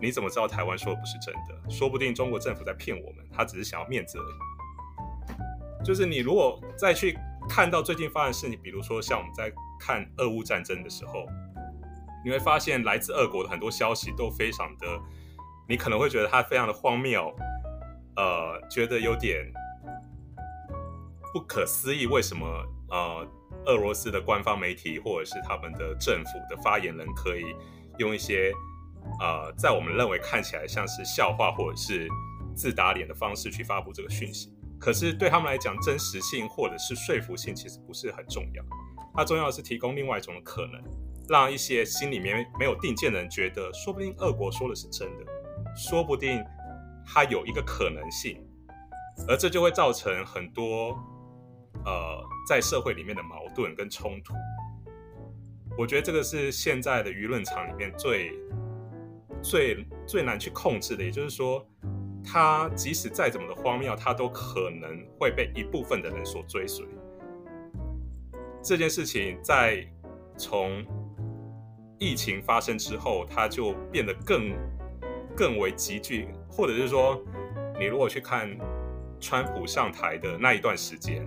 Speaker 3: 你怎么知道台湾说的不是真的？说不定中国政府在骗我们，他只是想要面子而已。就是你如果再去看到最近发生的事情，比如说像我们在看俄乌战争的时候，你会发现来自俄国的很多消息都非常的，你可能会觉得它非常的荒谬，呃，觉得有点不可思议，为什么呃俄罗斯的官方媒体或者是他们的政府的发言人可以用一些。呃，在我们认为看起来像是笑话或者是自打脸的方式去发布这个讯息，可是对他们来讲，真实性或者是说服性其实不是很重要。它重要的是提供另外一种可能，让一些心里面没有定见的人觉得，说不定俄国说的是真的，说不定它有一个可能性，而这就会造成很多呃在社会里面的矛盾跟冲突。我觉得这个是现在的舆论场里面最。最最难去控制的，也就是说，他即使再怎么的荒谬，他都可能会被一部分的人所追随。这件事情在从疫情发生之后，它就变得更更为急剧，或者是说，你如果去看川普上台的那一段时间，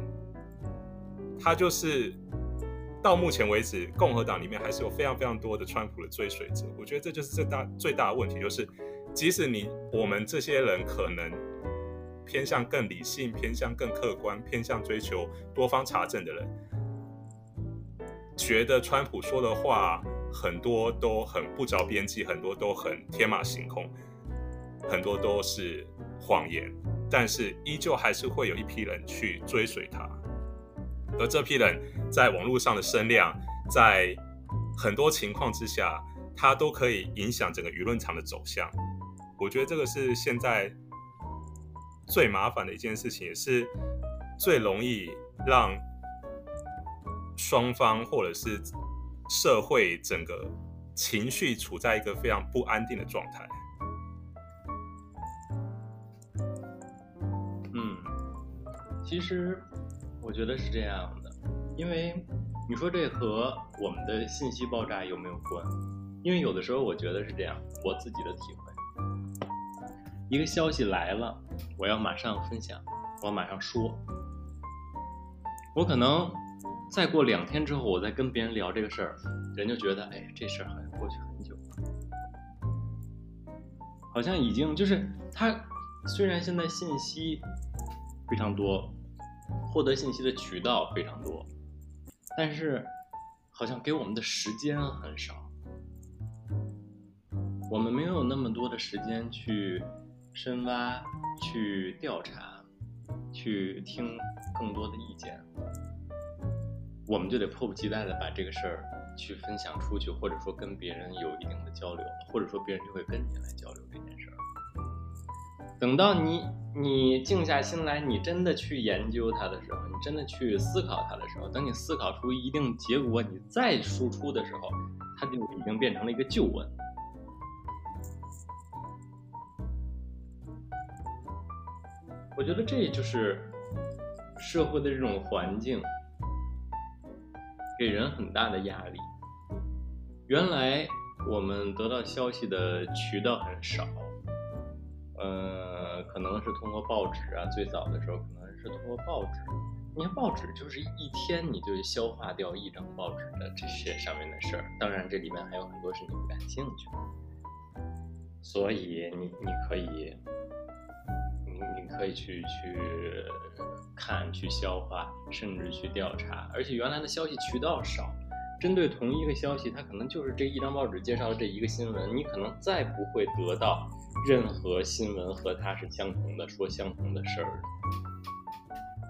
Speaker 3: 他就是。到目前为止，共和党里面还是有非常非常多的川普的追随者。我觉得这就是最大最大的问题，就是即使你我们这些人可能偏向更理性、偏向更客观、偏向追求多方查证的人，觉得川普说的话很多都很不着边际，很多都很天马行空，很多都是谎言，但是依旧还是会有一批人去追随他。而这批人在网络上的声量，在很多情况之下，他都可以影响整个舆论场的走向。我觉得这个是现在最麻烦的一件事情，也是最容易让双方或者是社会整个情绪处在一个非常不安定的状态。
Speaker 1: 嗯，其实。我觉得是这样的，因为你说这和我们的信息爆炸有没有关？因为有的时候我觉得是这样，我自己的体会，一个消息来了，我要马上分享，我马上说，我可能再过两天之后，我再跟别人聊这个事儿，人就觉得，哎，这事儿好像过去很久了，好像已经就是他虽然现在信息非常多。获得信息的渠道非常多，但是好像给我们的时间很少。我们没有那么多的时间去深挖、去调查、去听更多的意见，我们就得迫不及待的把这个事儿去分享出去，或者说跟别人有一定的交流，或者说别人就会跟你来交流这件事儿。等到你你静下心来，你真的去研究它的时候，你真的去思考它的时候，等你思考出一定结果，你再输出的时候，它就已经变成了一个旧闻。我觉得这就是社会的这种环境，给人很大的压力。原来我们得到消息的渠道很少。呃，可能是通过报纸啊，最早的时候可能是通过报纸。你看报纸就是一天你就消化掉一张报纸的这些上面的事儿，当然这里面还有很多是你不感兴趣的，所以你你可以，你可以去去看、去消化，甚至去调查。而且原来的消息渠道少，针对同一个消息，它可能就是这一张报纸介绍的这一个新闻，你可能再不会得到。任何新闻和它是相同的，说相同的事儿。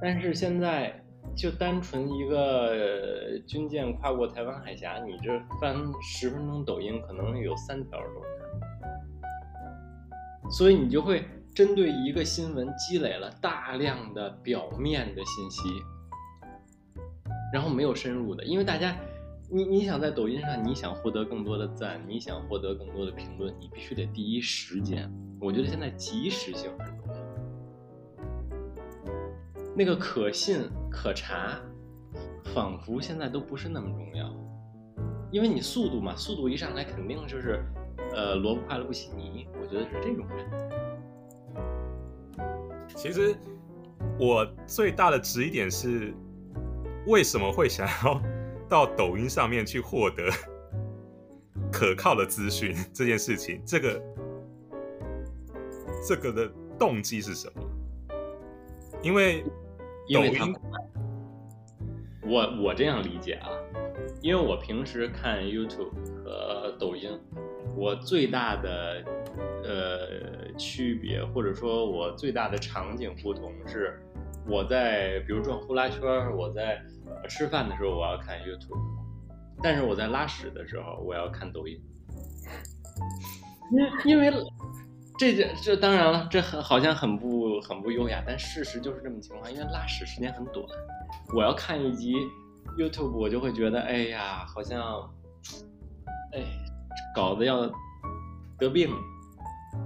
Speaker 1: 但是现在就单纯一个军舰跨过台湾海峡，你这翻十分钟抖音，可能有三条都是，所以你就会针对一个新闻积累了大量的表面的信息，然后没有深入的，因为大家，你你想在抖音上，你想获得更多的赞，你想获得更多的评论，你必须得第一时间，我觉得现在及时性很重要。那个可信可查，仿佛现在都不是那么重要，因为你速度嘛，速度一上来肯定就是，呃，萝卜快了不洗泥，我觉得是这种感
Speaker 3: 觉。其实我最大的质疑点是，为什么会想要 到抖音上面去获得 可靠的资讯这件事情，这个这个的动机是什么？因为。
Speaker 1: 抖音，我我这样理解啊，因为我平时看 YouTube 和抖音，我最大的呃区别或者说我最大的场景不同是，我在比如转呼啦圈，我在吃饭的时候我要看 YouTube，但是我在拉屎的时候我要看抖音，因因为。这这这当然了，这很好像很不很不优雅，但事实就是这么情况。因为拉屎时间很短，我要看一集 YouTube，我就会觉得，哎呀，好像，哎，搞得要得病。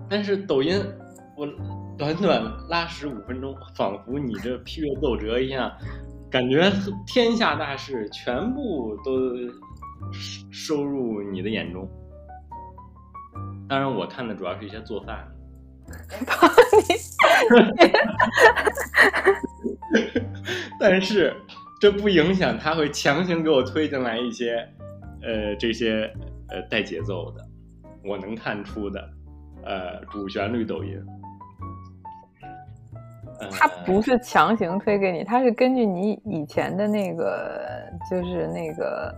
Speaker 1: 但是抖音，我短短拉屎五分钟，仿佛你这批阅奏折一样，感觉天下大事全部都收入你的眼中。当然，我看的主要是一些做饭。但是这不影响他会强行给我推进来一些，呃，这些呃带节奏的，我能看出的，呃，主旋律抖音。
Speaker 2: 他不是强行推给你，他是根据你以前的那个，就是那个。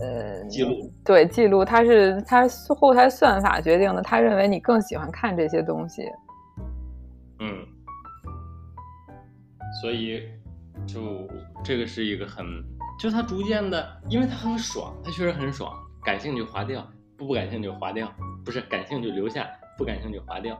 Speaker 2: 呃，
Speaker 1: 记录
Speaker 2: 对记录，它是它后台算法决定的。他认为你更喜欢看这些东西，
Speaker 1: 嗯，所以就这个是一个很，就它逐渐的，因为它很爽，它确实很爽。感兴趣划掉，不不感兴趣划掉，不是感兴趣留下，不感兴趣划掉。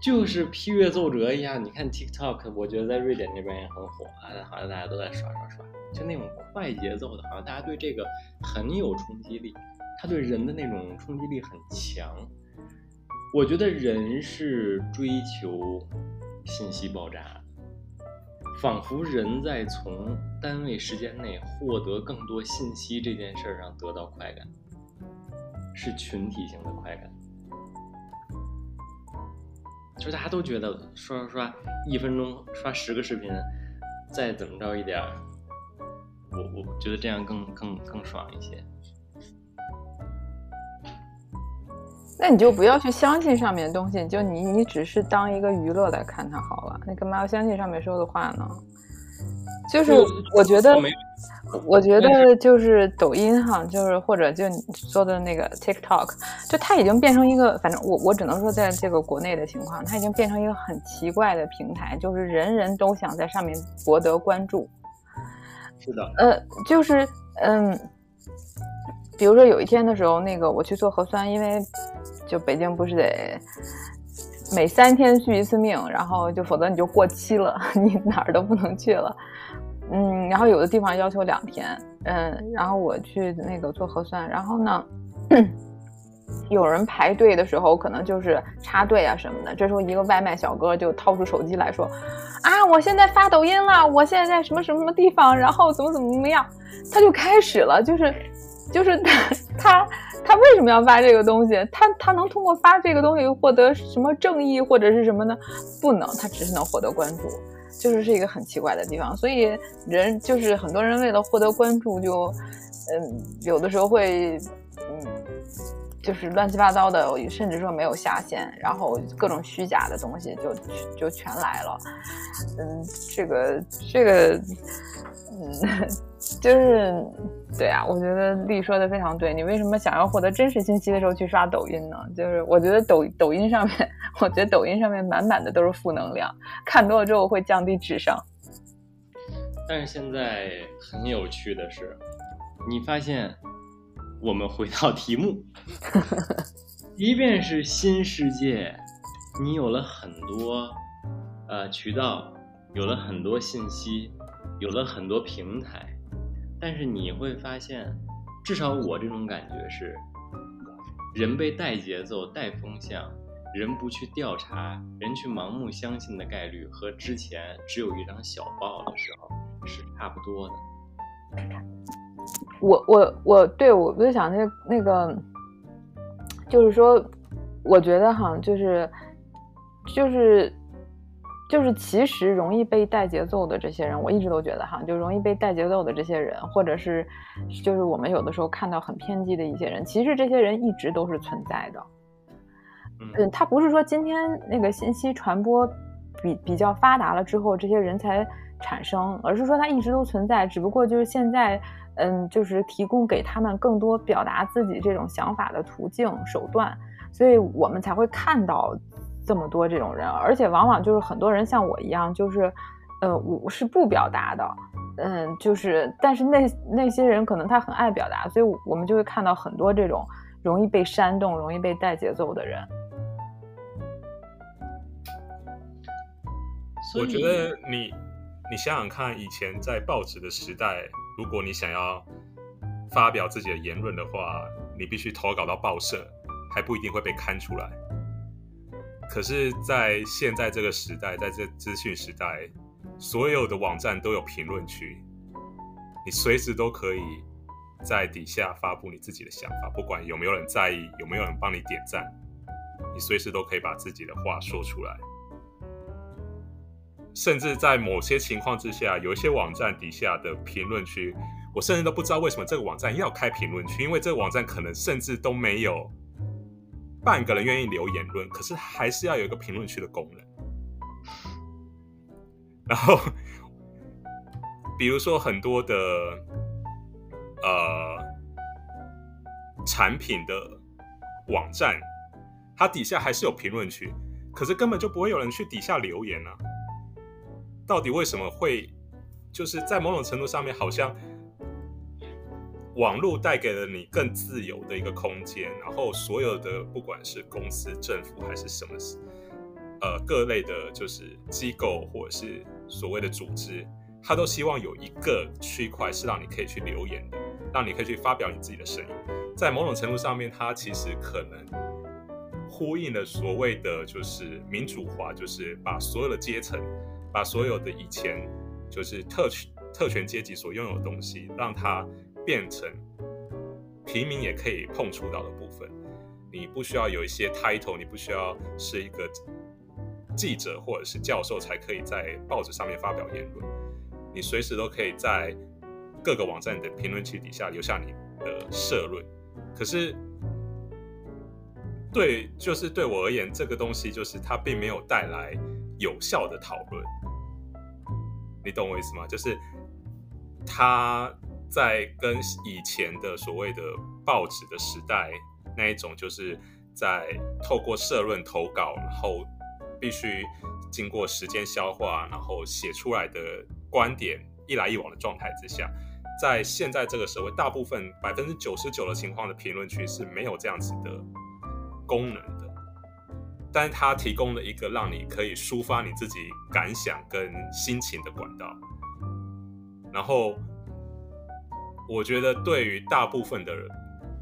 Speaker 1: 就是批阅奏折一样，你看 TikTok，我觉得在瑞典那边也很火啊，好像大家都在刷刷刷，就那种快节奏的，好像大家对这个很有冲击力，它对人的那种冲击力很强。我觉得人是追求信息爆炸，仿佛人在从单位时间内获得更多信息这件事上得到快感，是群体性的快感。就是大家都觉得刷刷刷一分钟刷十个视频，再怎么着一点儿，我我觉得这样更更更爽一些。
Speaker 2: 那你就不要去相信上面的东西，就你你只是当一个娱乐来看它好了。你干嘛要相信上面说的话呢？就是我觉得。我觉得就是抖音哈，就是或者就你说的那个 TikTok，就它已经变成一个，反正我我只能说，在这个国内的情况，它已经变成一个很奇怪的平台，就是人人都想在上面博得关注。
Speaker 1: 是的。
Speaker 2: 呃，就是嗯，比如说有一天的时候，那个我去做核酸，因为就北京不是得每三天续一次命，然后就否则你就过期了，你哪儿都不能去了。嗯，然后有的地方要求两天，嗯，然后我去那个做核酸，然后呢，有人排队的时候可能就是插队啊什么的，这时候一个外卖小哥就掏出手机来说，啊，我现在发抖音了，我现在在什么什么什么地方，然后怎么怎么怎么样，他就开始了，就是就是他他他为什么要发这个东西？他他能通过发这个东西获得什么正义或者是什么呢？不能，他只是能获得关注。就是是一个很奇怪的地方，所以人就是很多人为了获得关注，就嗯，有的时候会嗯，就是乱七八糟的，甚至说没有下限，然后各种虚假的东西就就全来了。嗯，这个这个嗯。就是对啊，我觉得丽说的非常对。你为什么想要获得真实信息的时候去刷抖音呢？就是我觉得抖抖音上面，我觉得抖音上面满满的都是负能量，看多了之后会降低智商。
Speaker 1: 但是现在很有趣的是，你发现我们回到题目，即便是新世界，你有了很多呃渠道，有了很多信息，有了很多平台，但是你会发现，至少我这种感觉是，人被带节奏、带风向。人不去调查，人去盲目相信的概率和之前只有一张小报的时候是差不多的。
Speaker 2: 我我我对我就想那那个，就是说，我觉得哈，就是就是就是其实容易被带节奏的这些人，我一直都觉得哈，就容易被带节奏的这些人，或者是就是我们有的时候看到很偏激的一些人，其实这些人一直都是存在的。嗯，他不是说今天那个信息传播比比较发达了之后，这些人才产生，而是说他一直都存在，只不过就是现在，嗯，就是提供给他们更多表达自己这种想法的途径手段，所以我们才会看到这么多这种人，而且往往就是很多人像我一样，就是，呃，我是不表达的，嗯，就是，但是那那些人可能他很爱表达，所以我们就会看到很多这种容易被煽动、容易被带节奏的人。
Speaker 3: 我觉得你，你想想看，以前在报纸的时代，如果你想要发表自己的言论的话，你必须投稿到报社，还不一定会被刊出来。可是，在现在这个时代，在这资讯时代，所有的网站都有评论区，你随时都可以在底下发布你自己的想法，不管有没有人在意，有没有人帮你点赞，你随时都可以把自己的话说出来。甚至在某些情况之下，有一些网站底下的评论区，我甚至都不知道为什么这个网站要开评论区，因为这个网站可能甚至都没有半个人愿意留言论，可是还是要有一个评论区的功能。然后，比如说很多的呃产品的网站，它底下还是有评论区，可是根本就不会有人去底下留言呢。到底为什么会，就是在某种程度上面，好像网络带给了你更自由的一个空间，然后所有的不管是公司、政府还是什么，呃，各类的，就是机构或者是所谓的组织，他都希望有一个区块是让你可以去留言的，让你可以去发表你自己的声音。在某种程度上面，它其实可能呼应了所谓的就是民主化，就是把所有的阶层。把所有的以前就是特权特权阶级所拥有的东西，让它变成平民也可以碰触到的部分。你不需要有一些 title，你不需要是一个记者或者是教授才可以在报纸上面发表言论。你随时都可以在各个网站的评论区底下留下你的社论。可是，对，就是对我而言，这个东西就是它并没有带来有效的讨论。你懂我意思吗？就是它在跟以前的所谓的报纸的时代那一种，就是在透过社论投稿，然后必须经过时间消化，然后写出来的观点一来一往的状态之下，在现在这个社会，大部分百分之九十九的情况的评论区是没有这样子的功能的。但是它提供了一个让你可以抒发你自己感想跟心情的管道，然后我觉得对于大部分的人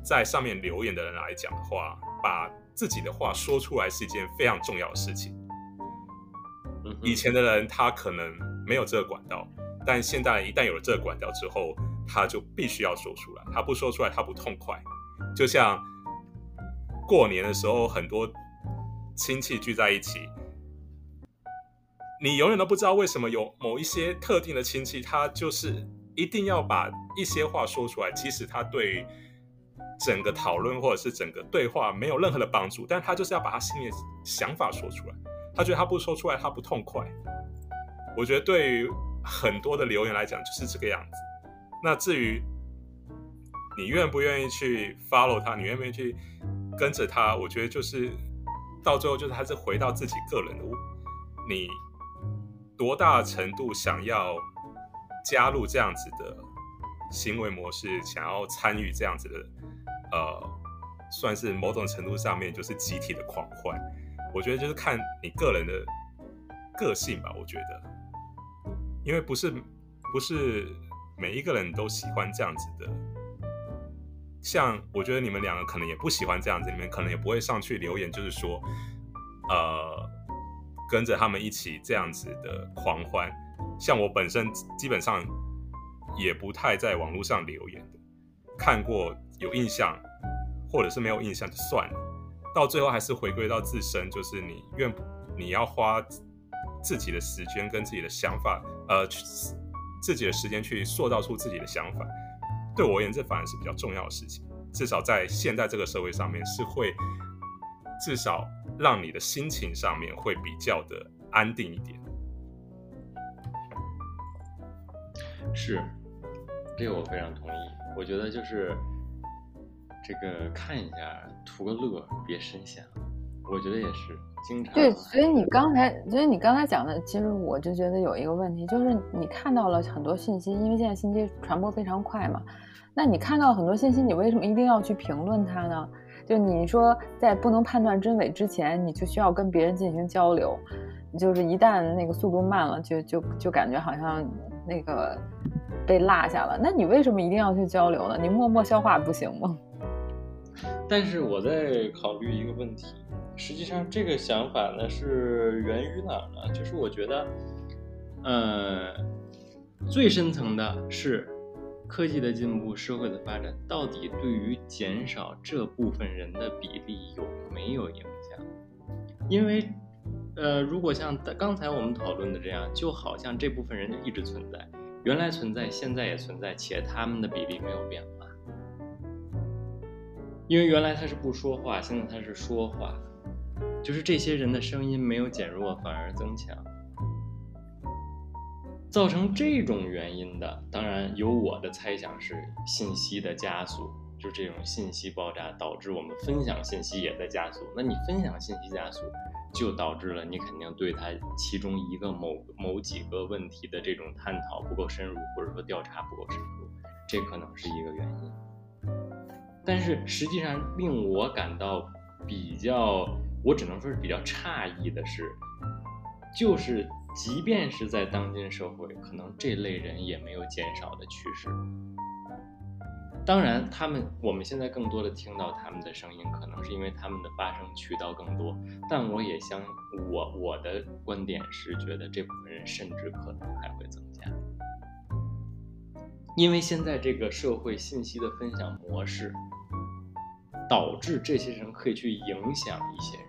Speaker 3: 在上面留言的人来讲的话，把自己的话说出来是一件非常重要的事情。以前的人他可能没有这个管道，但现在一旦有了这个管道之后，他就必须要说出来，他不说出来他不痛快。就像过年的时候很多。亲戚聚在一起，你永远都不知道为什么有某一些特定的亲戚，他就是一定要把一些话说出来，即使他对整个讨论或者是整个对话没有任何的帮助，但他就是要把他心里的想法说出来。他觉得他不说出来，他不痛快。我觉得对于很多的留言来讲，就是这个样子。那至于你愿不愿意去 follow 他，你愿不愿意去跟着他，我觉得就是。到最后就是还是回到自己个人的，你多大程度想要加入这样子的行为模式，想要参与这样子的，呃，算是某种程度上面就是集体的狂欢。我觉得就是看你个人的个性吧。我觉得，因为不是不是每一个人都喜欢这样子的。像我觉得你们两个可能也不喜欢这样子，你们可能也不会上去留言，就是说，呃，跟着他们一起这样子的狂欢。像我本身基本上也不太在网络上留言的，看过有印象，或者是没有印象就算了。到最后还是回归到自身，就是你愿你要花自己的时间跟自己的想法，呃，自己的时间去塑造出自己的想法。对我而言，这反而是比较重要的事情。至少在现在这个社会上面，是会至少让你的心情上面会比较的安定一点。
Speaker 1: 是，这个我非常同意。我觉得就是这个看一下，图个乐，别深陷了。我觉得也是，经常
Speaker 2: 对。所以你刚才，所以你刚才讲的，其实我就觉得有一个问题，就是你看到了很多信息，因为现在信息传播非常快嘛。那你看到很多信息，你为什么一定要去评论它呢？就你说在不能判断真伪之前，你就需要跟别人进行交流。就是一旦那个速度慢了，就就就感觉好像那个被落下了。那你为什么一定要去交流呢？你默默消化不行吗？
Speaker 1: 但是我在考虑一个问题，实际上这个想法呢是源于哪儿呢？就是我觉得，呃，最深层的是。科技的进步，社会的发展，到底对于减少这部分人的比例有没有影响？因为，呃，如果像刚才我们讨论的这样，就好像这部分人就一直存在，原来存在，现在也存在，且他们的比例没有变化。因为原来他是不说话，现在他是说话，就是这些人的声音没有减弱，反而增强。造成这种原因的，当然有我的猜想是信息的加速，就这种信息爆炸导致我们分享信息也在加速。那你分享信息加速，就导致了你肯定对他其中一个某某几个问题的这种探讨不够深入，或者说调查不够深入，这可能是一个原因。但是实际上令我感到比较，我只能说是比较诧异的是，就是。即便是在当今社会，可能这类人也没有减少的趋势。当然，他们我们现在更多的听到他们的声音，可能是因为他们的发声渠道更多。但我也相我我的观点是觉得这部分人甚至可能还会增加，因为现在这个社会信息的分享模式，导致这些人可以去影响一些人。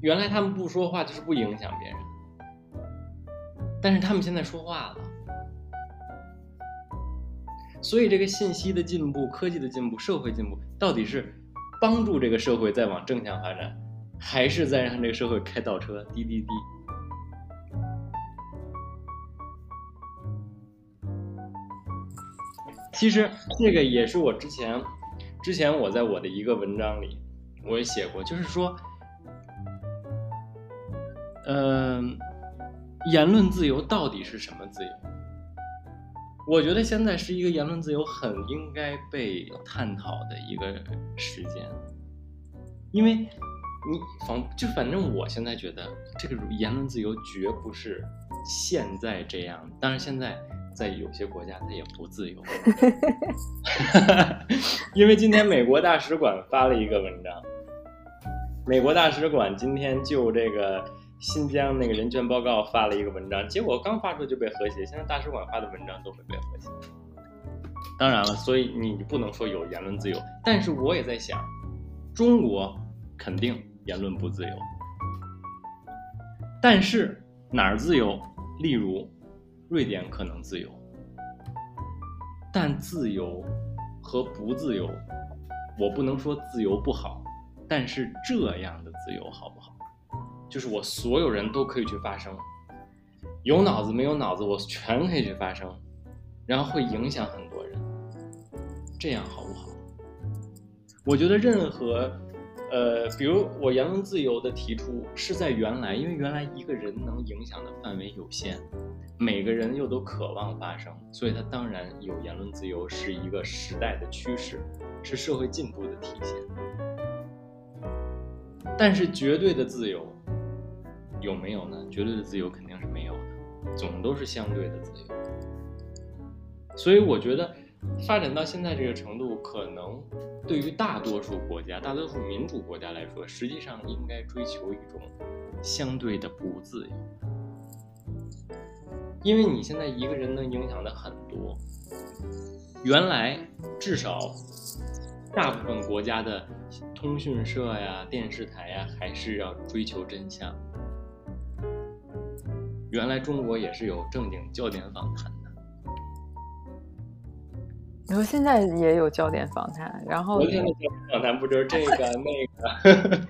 Speaker 1: 原来他们不说话就是不影响别人。但是他们现在说话了，所以这个信息的进步、科技的进步、社会进步，到底是帮助这个社会在往正向发展，还是在让这个社会开倒车？滴滴滴。其实这个也是我之前，之前我在我的一个文章里我也写过，就是说，嗯。言论自由到底是什么自由？我觉得现在是一个言论自由很应该被探讨的一个时间，因为你反就反正我现在觉得这个言论自由绝不是现在这样，当然现在在有些国家它也不自由，因为今天美国大使馆发了一个文章，美国大使馆今天就这个。新疆那个人权报告发了一个文章，结果刚发出就被和谐。现在大使馆发的文章都会被和谐。当然了，所以你不能说有言论自由，但是我也在想，中国肯定言论不自由，但是哪儿自由？例如，瑞典可能自由，但自由和不自由，我不能说自由不好，但是这样的自由好不好？就是我所有人都可以去发声，有脑子没有脑子我全可以去发声，然后会影响很多人，这样好不好？我觉得任何呃，比如我言论自由的提出是在原来，因为原来一个人能影响的范围有限，每个人又都渴望发声，所以他当然有言论自由，是一个时代的趋势，是社会进步的体现。但是绝对的自由有没有呢？绝对的自由肯定是没有的，总都是相对的自由。所以我觉得。发展到现在这个程度，可能对于大多数国家、大多数民主国家来说，实际上应该追求一种相对的不自由，因为你现在一个人能影响的很多。原来至少大部分国家的通讯社呀、电视台呀，还是要追求真相。原来中国也是有正经焦点访谈的。
Speaker 2: 然后现在也有焦点访谈，然后
Speaker 1: 昨天的焦点访谈不就是这个 那个？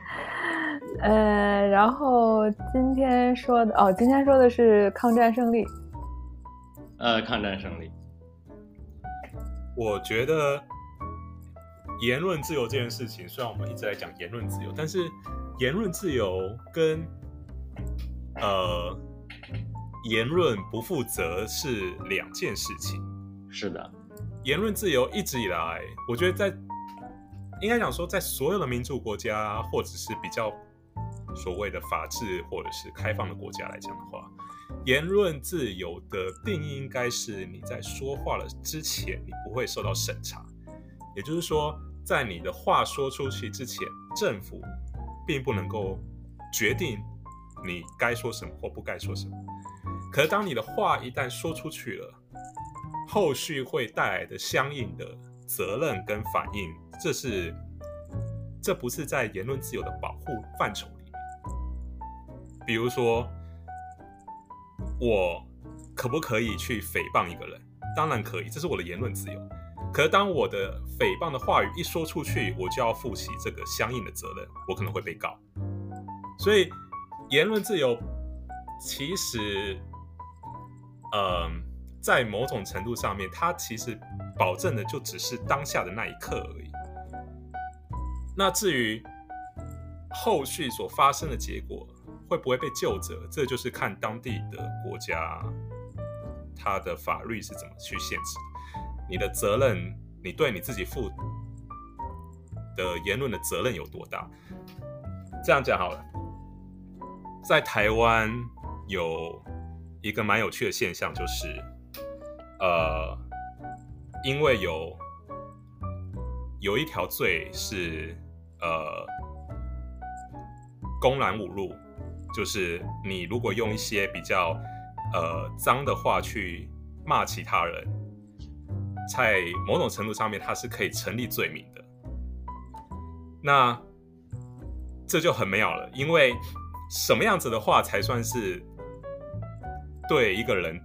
Speaker 2: 呃，然后今天说的哦，今天说的是抗战胜利。
Speaker 1: 呃，抗战胜利。
Speaker 3: 我觉得言论自由这件事情，虽然我们一直在讲言论自由，但是言论自由跟呃言论不负责是两件事情。
Speaker 1: 是的。
Speaker 3: 言论自由一直以来，我觉得在应该讲说，在所有的民主国家，或者是比较所谓的法治或者是开放的国家来讲的话，言论自由的定义应该是你在说话了之前，你不会受到审查。也就是说，在你的话说出去之前，政府并不能够决定你该说什么或不该说什么。可是，当你的话一旦说出去了，后续会带来的相应的责任跟反应，这是这不是在言论自由的保护范畴里面。比如说，我可不可以去诽谤一个人？当然可以，这是我的言论自由。可是当我的诽谤的话语一说出去，我就要负起这个相应的责任，我可能会被告。所以，言论自由其实，嗯。在某种程度上面，它其实保证的就只是当下的那一刻而已。那至于后续所发生的结果会不会被救责，这就是看当地的国家它的法律是怎么去限制。你的责任，你对你自己负的言论的责任有多大？这样讲好了，在台湾有一个蛮有趣的现象，就是。呃，因为有有一条罪是呃公然侮辱，就是你如果用一些比较呃脏的话去骂其他人，在某种程度上面，它是可以成立罪名的。那这就很妙了，因为什么样子的话才算是对一个人？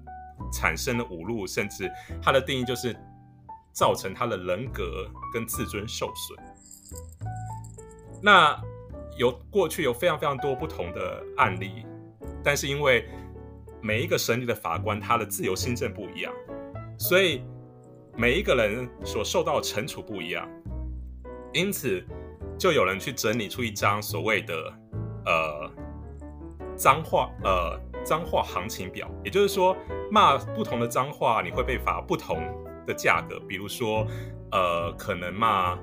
Speaker 3: 产生的侮辱，甚至他的定义就是造成他的人格跟自尊受损。那有过去有非常非常多不同的案例，但是因为每一个审理的法官他的自由心证不一样，所以每一个人所受到的惩处不一样，因此就有人去整理出一张所谓的呃脏话呃。脏话行情表，也就是说，骂不同的脏话，你会被罚不同的价格。比如说，呃，可能骂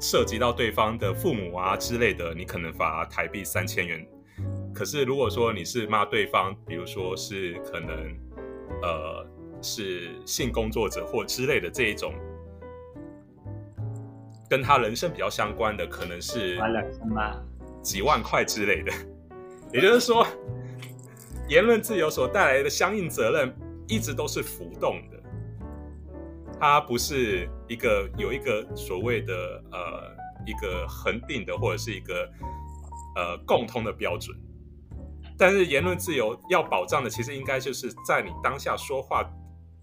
Speaker 3: 涉及到对方的父母啊之类的，你可能罚台币三千元。可是，如果说你是骂对方，比如说是可能，呃，是性工作者或之类的这一种，跟他人生比较相关的，可能是几万块之类的。也就是说。言论自由所带来的相应责任一直都是浮动的，它不是一个有一个所谓的呃一个恒定的或者是一个呃共通的标准。但是言论自由要保障的，其实应该就是在你当下说话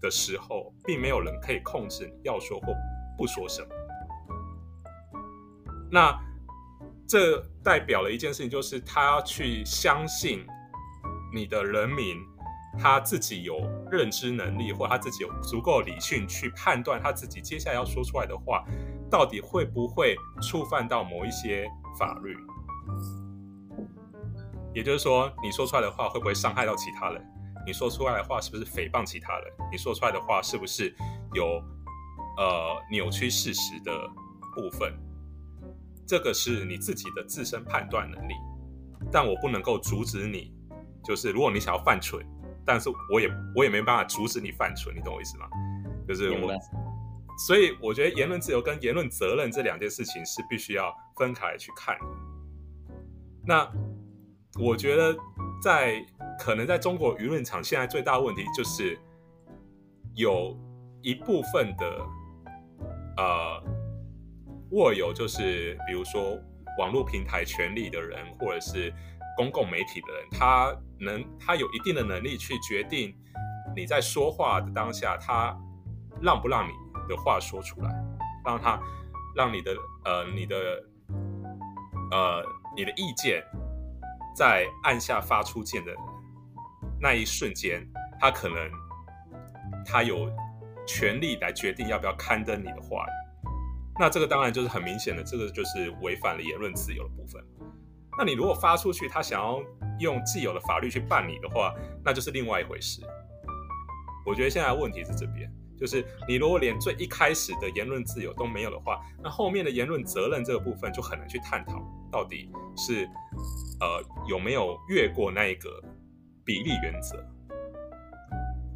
Speaker 3: 的时候，并没有人可以控制你要说或不说什么。那这代表了一件事情，就是他要去相信。你的人民，他自己有认知能力，或他自己有足够理性去判断他自己接下来要说出来的话，到底会不会触犯到某一些法律？也就是说，你说出来的话会不会伤害到其他人？你说出来的话是不是诽谤其他人？你说出来的话是不是有呃扭曲事实的部分？这个是你自己的自身判断能力，但我不能够阻止你。就是如果你想要犯蠢，但是我也我也没办法阻止你犯蠢，你懂我意思吗？就是我，所以我觉得言论自由跟言论责任这两件事情是必须要分开去看的。那我觉得在可能在中国舆论场，现在最大的问题就是有一部分的呃握有就是比如说网络平台权利的人，或者是公共媒体的人，他能他有一定的能力去决定你在说话的当下，他让不让你的话说出来，让他让你的呃你的呃你的意见。在按下发出键的那一瞬间，他可能他有权利来决定要不要刊登你的话。那这个当然就是很明显的，这个就是违反了言论自由的部分。那你如果发出去，他想要用既有的法律去办你的话，那就是另外一回事。我觉得现在问题是这边，就是你如果连最一开始的言论自由都没有的话，那后面的言论责任这个部分就很难去探讨到底是。呃，有没有越过那一个比例原则？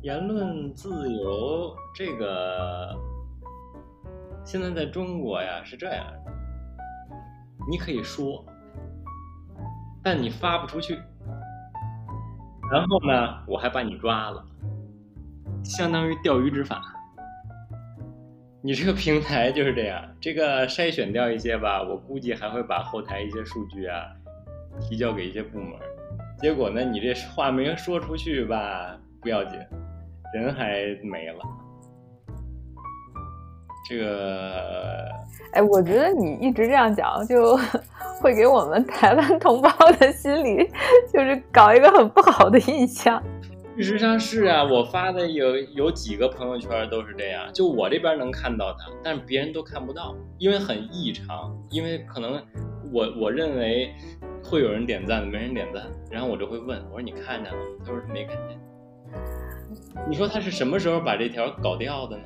Speaker 1: 言论自由这个，现在在中国呀是这样，你可以说，但你发不出去，然后呢，我还把你抓了，相当于钓鱼执法。你这个平台就是这样，这个筛选掉一些吧，我估计还会把后台一些数据啊。提交给一些部门，结果呢，你这话没说出去吧，不要紧，人还没了。这个，
Speaker 2: 哎，我觉得你一直这样讲，就 会给我们台湾同胞的心里，就是搞一个很不好的印象。
Speaker 1: 事实上是啊，我发的有有几个朋友圈都是这样，就我这边能看到它，但是别人都看不到，因为很异常，因为可能我我认为。会有人点赞的，没人点赞，然后我就会问，我说你看见了吗？他说没看见。你说他是什么时候把这条搞掉的呢？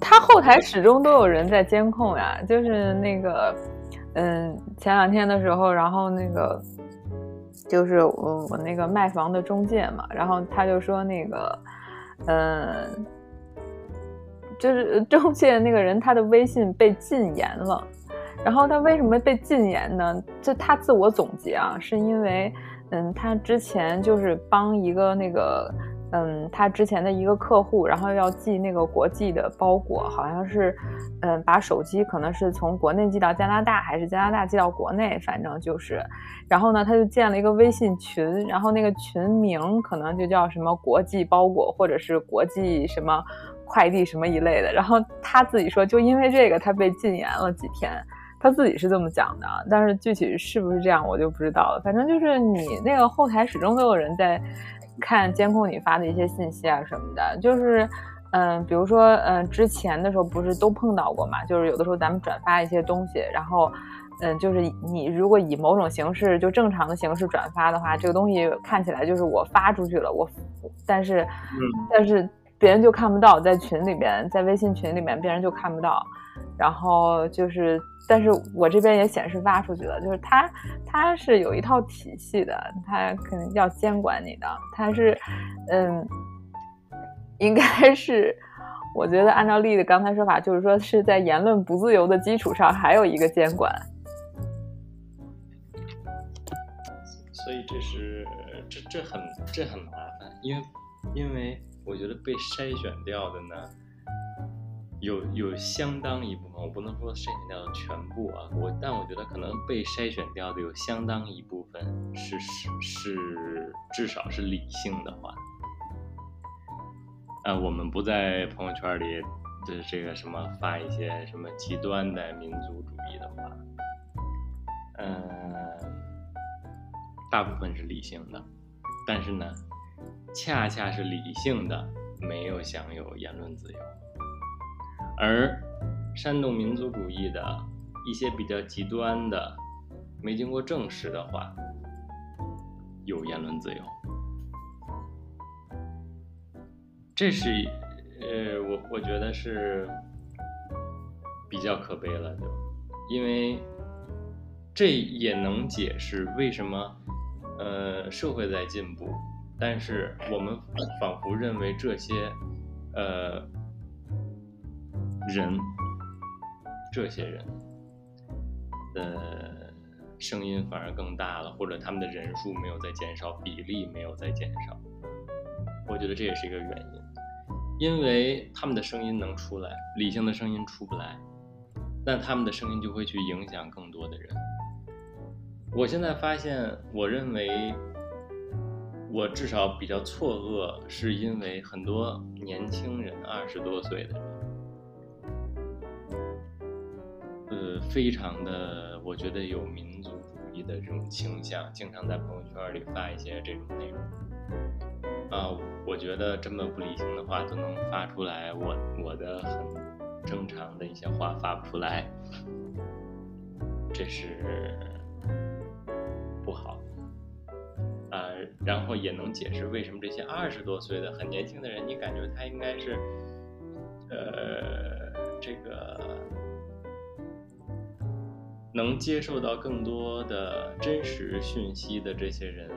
Speaker 2: 他后台始终都有人在监控呀，就是那个，嗯，前两天的时候，然后那个，就是我我那个卖房的中介嘛，然后他就说那个，嗯，就是中介那个人他的微信被禁言了。然后他为什么被禁言呢？就他自我总结啊，是因为，嗯，他之前就是帮一个那个，嗯，他之前的一个客户，然后要寄那个国际的包裹，好像是，嗯，把手机可能是从国内寄到加拿大，还是加拿大寄到国内，反正就是，然后呢，他就建了一个微信群，然后那个群名可能就叫什么国际包裹，或者是国际什么快递什么一类的，然后他自己说，就因为这个，他被禁言了几天。他自己是这么讲的，但是具体是不是这样，我就不知道了。反正就是你那个后台始终都有人在看监控你发的一些信息啊什么的。就是，嗯，比如说，嗯，之前的时候不是都碰到过嘛？就是有的时候咱们转发一些东西，然后，嗯，就是你如果以某种形式就正常的形式转发的话，这个东西看起来就是我发出去了，我，但是，但是别人就看不到，在群里边，在微信群里面，别人就看不到。然后就是，但是我这边也显示发出去了，就是他他是有一套体系的，他肯定要监管你的，他是，嗯，应该是，我觉得按照丽的刚才说法，就是说是在言论不自由的基础上还有一个监管，
Speaker 1: 所以这是这这很这很麻烦，因为因为我觉得被筛选掉的呢。有有相当一部分，我不能说筛选掉全部啊，我但我觉得可能被筛选掉的有相当一部分是是是至少是理性的话，啊，我们不在朋友圈里的这个什么发一些什么极端的民族主义的话，嗯，大部分是理性的，但是呢，恰恰是理性的没有享有言论自由。而煽动民族主义的一些比较极端的、没经过证实的话，有言论自由。这是，呃，我我觉得是比较可悲了，就因为这也能解释为什么，呃，社会在进步，但是我们仿佛认为这些，呃，人，这些人的声音反而更大了，或者他们的人数没有在减少，比例没有在减少。我觉得这也是一个原因。因为他们的声音能出来，理性的声音出不来，那他们的声音就会去影响更多的人。我现在发现，我认为我至少比较错愕，是因为很多年轻人，二十多岁的人，呃，非常的，我觉得有民族主义的这种倾向，经常在朋友圈里发一些这种内容。啊，我觉得这么不理性的话都能发出来，我我的很正常的一些话发不出来，这是不好。啊，然后也能解释为什么这些二十多岁的很年轻的人，你感觉他应该是，呃，这个能接受到更多的真实讯息的这些人。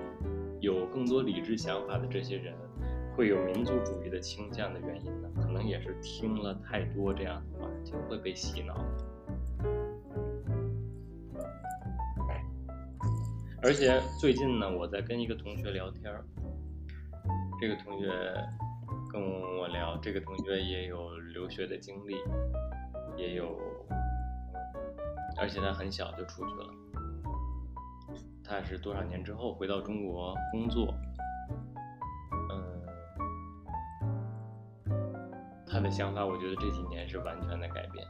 Speaker 1: 有更多理智想法的这些人，会有民族主义的倾向的原因呢？可能也是听了太多这样的话，就会被洗脑。而且最近呢，我在跟一个同学聊天这个同学跟我聊，这个同学也有留学的经历，也有，而且他很小就出去了。他是多少年之后回到中国工作？嗯，他的想法，我觉得这几年是完全的改变。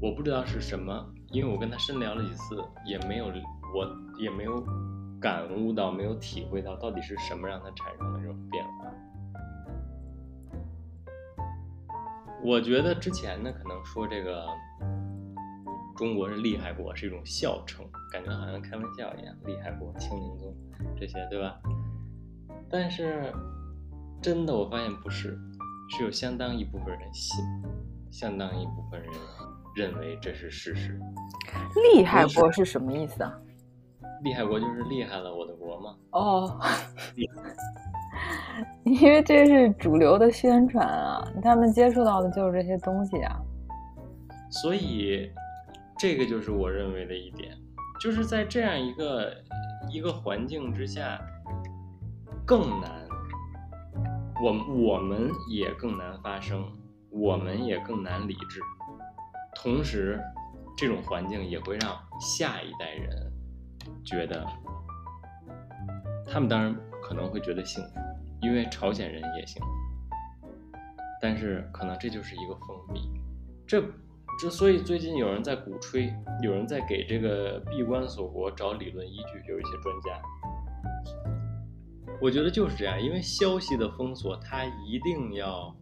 Speaker 1: 我不知道是什么，因为我跟他深聊了几次，也没有，我也没有感悟到，没有体会到到底是什么让他产生了这种变化。我觉得之前呢，可能说这个。中国是厉害国，是一种笑称，感觉好像开玩笑一样。厉害国、清明宗这些，对吧？但是真的，我发现不是，是有相当一部分人信，相当一部分人认为这是事实。
Speaker 2: 厉害国是什么意思啊？
Speaker 1: 厉害国就是厉害了我的国吗？
Speaker 2: 哦，因为这是主流的宣传啊，他们接触到的就是这些东西啊，
Speaker 1: 所以。这个就是我认为的一点，就是在这样一个一个环境之下，更难，我我们也更难发声，我们也更难理智。同时，这种环境也会让下一代人觉得，他们当然可能会觉得幸福，因为朝鲜人也幸福，但是可能这就是一个封闭，这。之所以最近有人在鼓吹，有人在给这个闭关锁国找理论依据，有一些专家，我觉得就是这样，因为消息的封锁，它一定要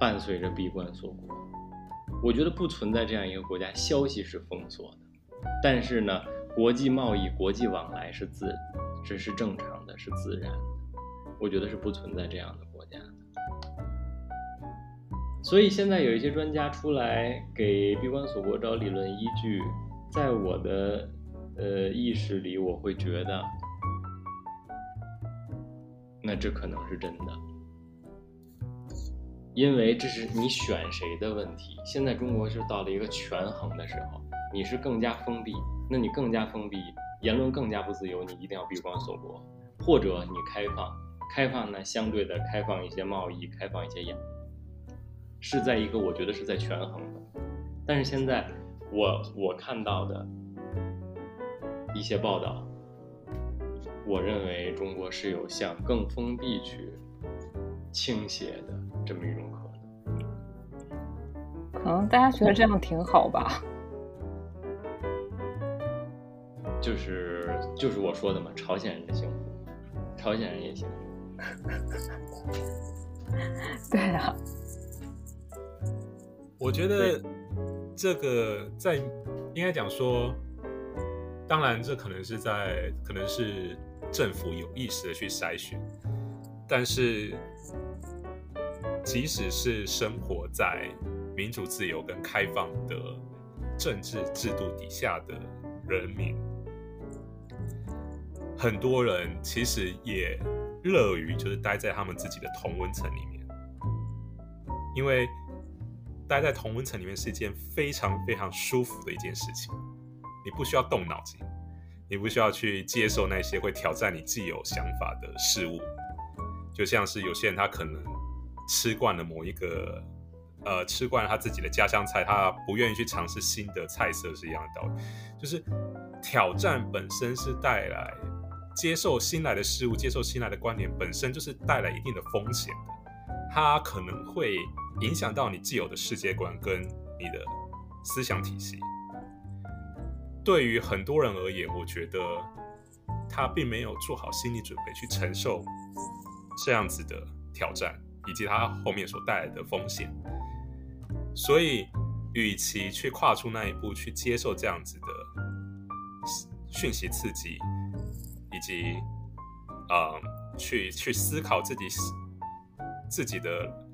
Speaker 1: 伴随着闭关锁国。我觉得不存在这样一个国家，消息是封锁的，但是呢，国际贸易、国际往来是自，这是正常的，是自然的。我觉得是不存在这样的。所以现在有一些专家出来给闭关锁国找理论依据，在我的呃意识里，我会觉得，那这可能是真的，因为这是你选谁的问题。现在中国是到了一个权衡的时候，你是更加封闭，那你更加封闭，言论更加不自由，你一定要闭关锁国，或者你开放，开放呢相对的开放一些贸易，开放一些言。是在一个我觉得是在权衡的，但是现在我我看到的一些报道，我认为中国是有向更封闭去倾斜的这么一种可
Speaker 2: 能。可能大家觉得这样挺好吧？
Speaker 1: 就是就是我说的嘛，朝鲜人的幸福，朝鲜人也幸福。
Speaker 2: 对啊。
Speaker 3: 我觉得这个在应该讲说，当然这可能是在可能是政府有意识的去筛选，但是即使是生活在民主自由跟开放的政治制度底下的人民，很多人其实也乐于就是待在他们自己的同温层里面，因为。待在同温层里面是一件非常非常舒服的一件事情，你不需要动脑筋，你不需要去接受那些会挑战你既有想法的事物，就像是有些人他可能吃惯了某一个，呃，吃惯了他自己的家乡菜，他不愿意去尝试新的菜色是一样的道理，就是挑战本身是带来接受新来的事物，接受新来的观点，本身就是带来一定的风险的，它可能会。影响到你既有的世界观跟你的思想体系，对于很多人而言，我觉得他并没有做好心理准备去承受这样子的挑战，以及他后面所带来的风险。所以，与其去跨出那一步去接受这样子的讯息刺激，以及呃，去去思考自己自己的。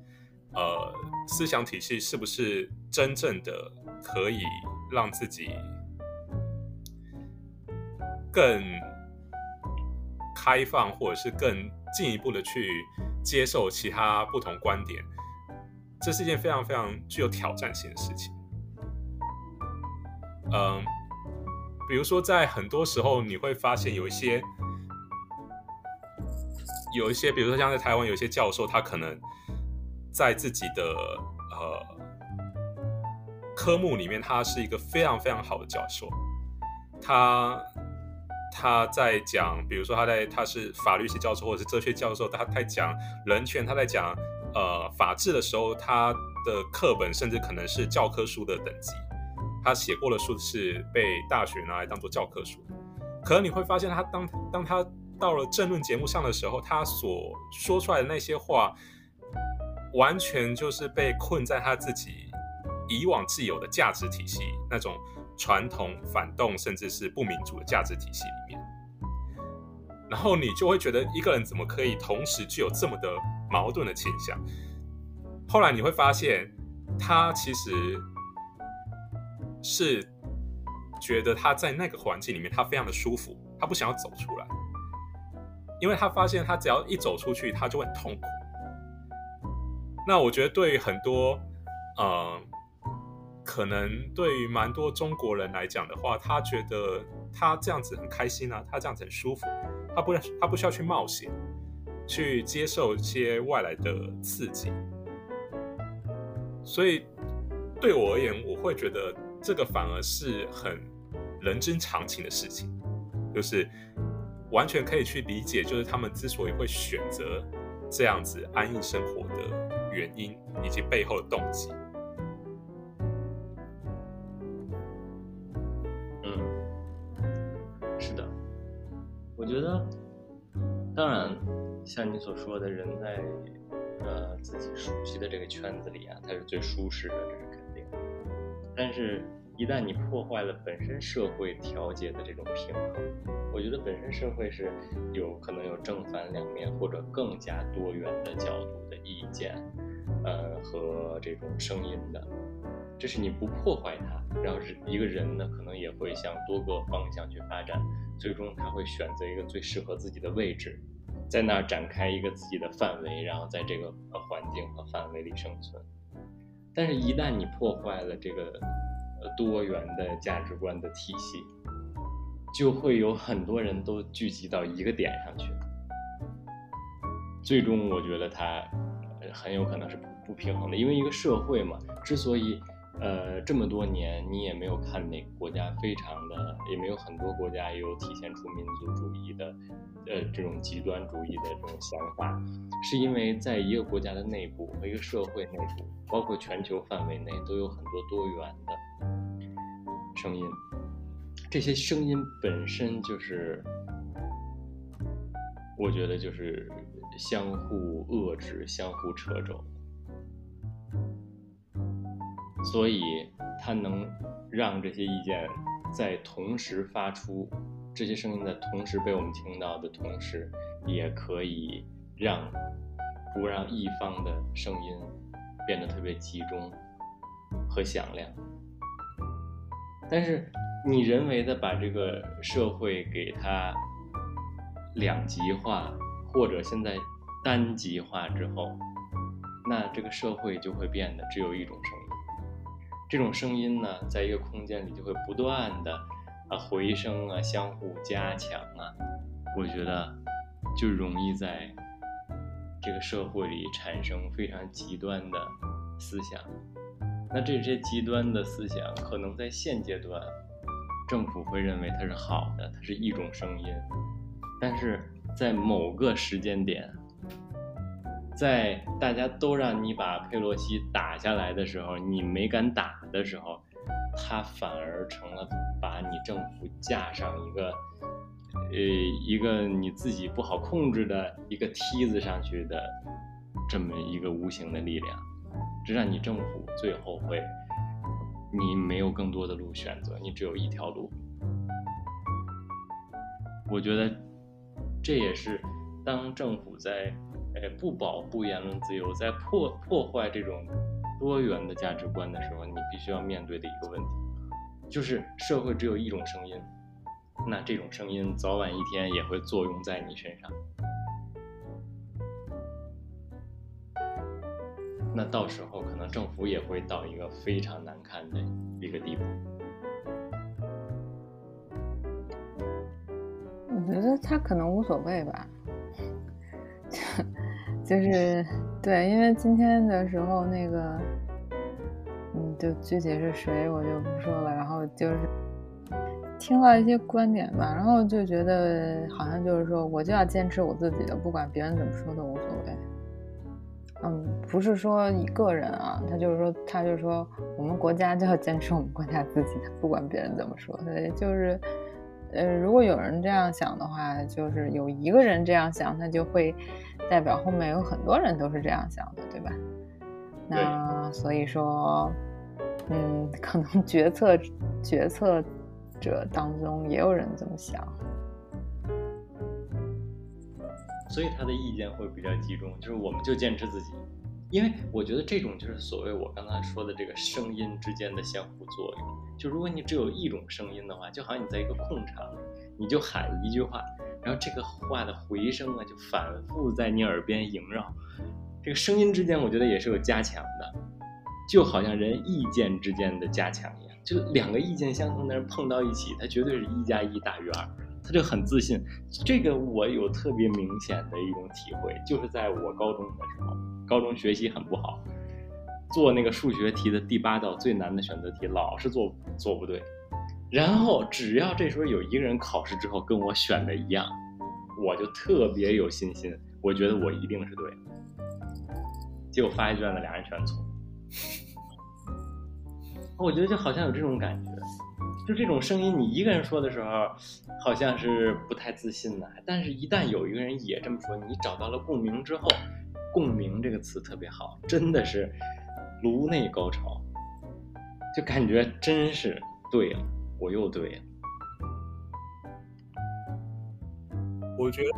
Speaker 3: 呃，思想体系是不是真正的可以让自己更开放，或者是更进一步的去接受其他不同观点？这是一件非常非常具有挑战性的事情。嗯，比如说，在很多时候你会发现有一些有一些，比如说像在台湾有一些教授，他可能。在自己的呃科目里面，他是一个非常非常好的教授。他他在讲，比如说他在他是法律系教授或者是哲学教授，他在讲人权，他在讲呃法治的时候，他的课本甚至可能是教科书的等级。他写过的书是被大学拿来当做教科书。可能你会发现，他当当他到了政论节目上的时候，他所说出来的那些话。完全就是被困在他自己以往既有的价值体系，那种传统反动甚至是不民主的价值体系里面，然后你就会觉得一个人怎么可以同时具有这么的矛盾的倾向？后来你会发现，他其实是觉得他在那个环境里面他非常的舒服，他不想要走出来，因为他发现他只要一走出去，他就会很痛苦。那我觉得对很多，呃，可能对于蛮多中国人来讲的话，他觉得他这样子很开心啊，他这样子很舒服，他不他不需要去冒险，去接受一些外来的刺激。所以对我而言，我会觉得这个反而是很人之常情的事情，就是完全可以去理解，就是他们之所以会选择这样子安逸生活的。原因以及背后的动机。
Speaker 1: 嗯，是的，我觉得，当然，像你所说的，人在呃自己熟悉的这个圈子里啊，它是最舒适的，这是肯定。但是，一旦你破坏了本身社会调节的这种平衡，我觉得本身社会是有可能有正反两面，或者更加多元的角度的意见。呃，和这种声音的，这是你不破坏它，然后是一个人呢，可能也会向多个方向去发展，最终他会选择一个最适合自己的位置，在那儿展开一个自己的范围，然后在这个环境和范围里生存。但是，一旦你破坏了这个多元的价值观的体系，就会有很多人都聚集到一个点上去，最终我觉得他很有可能是。不平衡的，因为一个社会嘛，之所以，呃，这么多年你也没有看哪个国家非常的，也没有很多国家有体现出民族主义的，呃，这种极端主义的这种想法，是因为在一个国家的内部和一个社会内部，包括全球范围内，都有很多多元的声音，这些声音本身就是，我觉得就是相互遏制、相互掣肘。所以它能让这些意见在同时发出，这些声音在同时被我们听到的同时，也可以让不让一方的声音变得特别集中和响亮。但是你人为的把这个社会给它两极化，或者现在单极化之后，那这个社会就会变得只有一种声音。这种声音呢，在一个空间里就会不断的啊回声啊，相互加强啊。我觉得就容易在这个社会里产生非常极端的思想。那这些极端的思想，可能在现阶段，政府会认为它是好的，它是一种声音，但是在某个时间点。在大家都让你把佩洛西打下来的时候，你没敢打的时候，他反而成了把你政府架上一个，呃，一个你自己不好控制的一个梯子上去的这么一个无形的力量，这让你政府最后会，你没有更多的路选择，你只有一条路。我觉得这也是当政府在。呃，不保护言论自由，在破破坏这种多元的价值观的时候，你必须要面对的一个问题，就是社会只有一种声音，那这种声音早晚一天也会作用在你身上，那到时候可能政府也会到一个非常难看的一个地步。
Speaker 2: 我觉得他可能无所谓吧。就是对，因为今天的时候那个，嗯，就具体是谁我就不说了。然后就是听到一些观点吧，然后就觉得好像就是说，我就要坚持我自己的，不管别人怎么说都无所谓。嗯，不是说一个人啊，他就是说，他就是说，我们国家就要坚持我们国家自己的，不管别人怎么说。对，就是，呃，如果有人这样想的话，就是有一个人这样想，他就会。代表后面有很多人都是这样想的，对吧？那所以说，嗯，可能决策决策者当中也有人这么想，
Speaker 1: 所以他的意见会比较集中，就是我们就坚持自己，因为我觉得这种就是所谓我刚才说的这个声音之间的相互作用。就如果你只有一种声音的话，就好像你在一个空场，你就喊一句话。然后这个话的回声啊，就反复在你耳边萦绕。这个声音之间，我觉得也是有加强的，就好像人意见之间的加强一样。就两个意见相同的人碰到一起，他绝对是一加一大于二，他就很自信。这个我有特别明显的一种体会，就是在我高中的时候，高中学习很不好，做那个数学题的第八道最难的选择题，老是做做不对。然后只要这时候有一个人考试之后跟我选的一样，我就特别有信心，我觉得我一定是对。结果发一卷子，俩人全错。我觉得就好像有这种感觉，就这种声音，你一个人说的时候，好像是不太自信的，但是一旦有一个人也这么说，你找到了共鸣之后，共鸣这个词特别好，真的是颅内高潮，就感觉真是对了。我又对了，
Speaker 3: 我觉得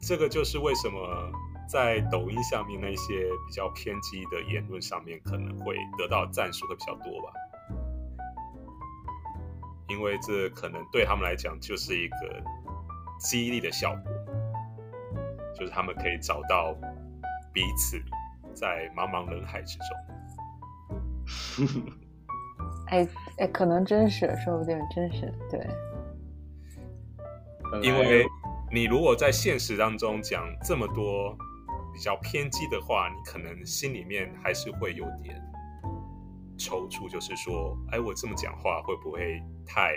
Speaker 3: 这个就是为什么在抖音下面那些比较偏激的言论上面可能会得到赞数会比较多吧，因为这可能对他们来讲就是一个激励的效果，就是他们可以找到彼此在茫茫人海之中。
Speaker 2: 哎哎，可能真是，说不定真是对。
Speaker 3: 因为你如果在现实当中讲这么多比较偏激的话，你可能心里面还是会有点踌躇，就是说，哎，我这么讲话会不会太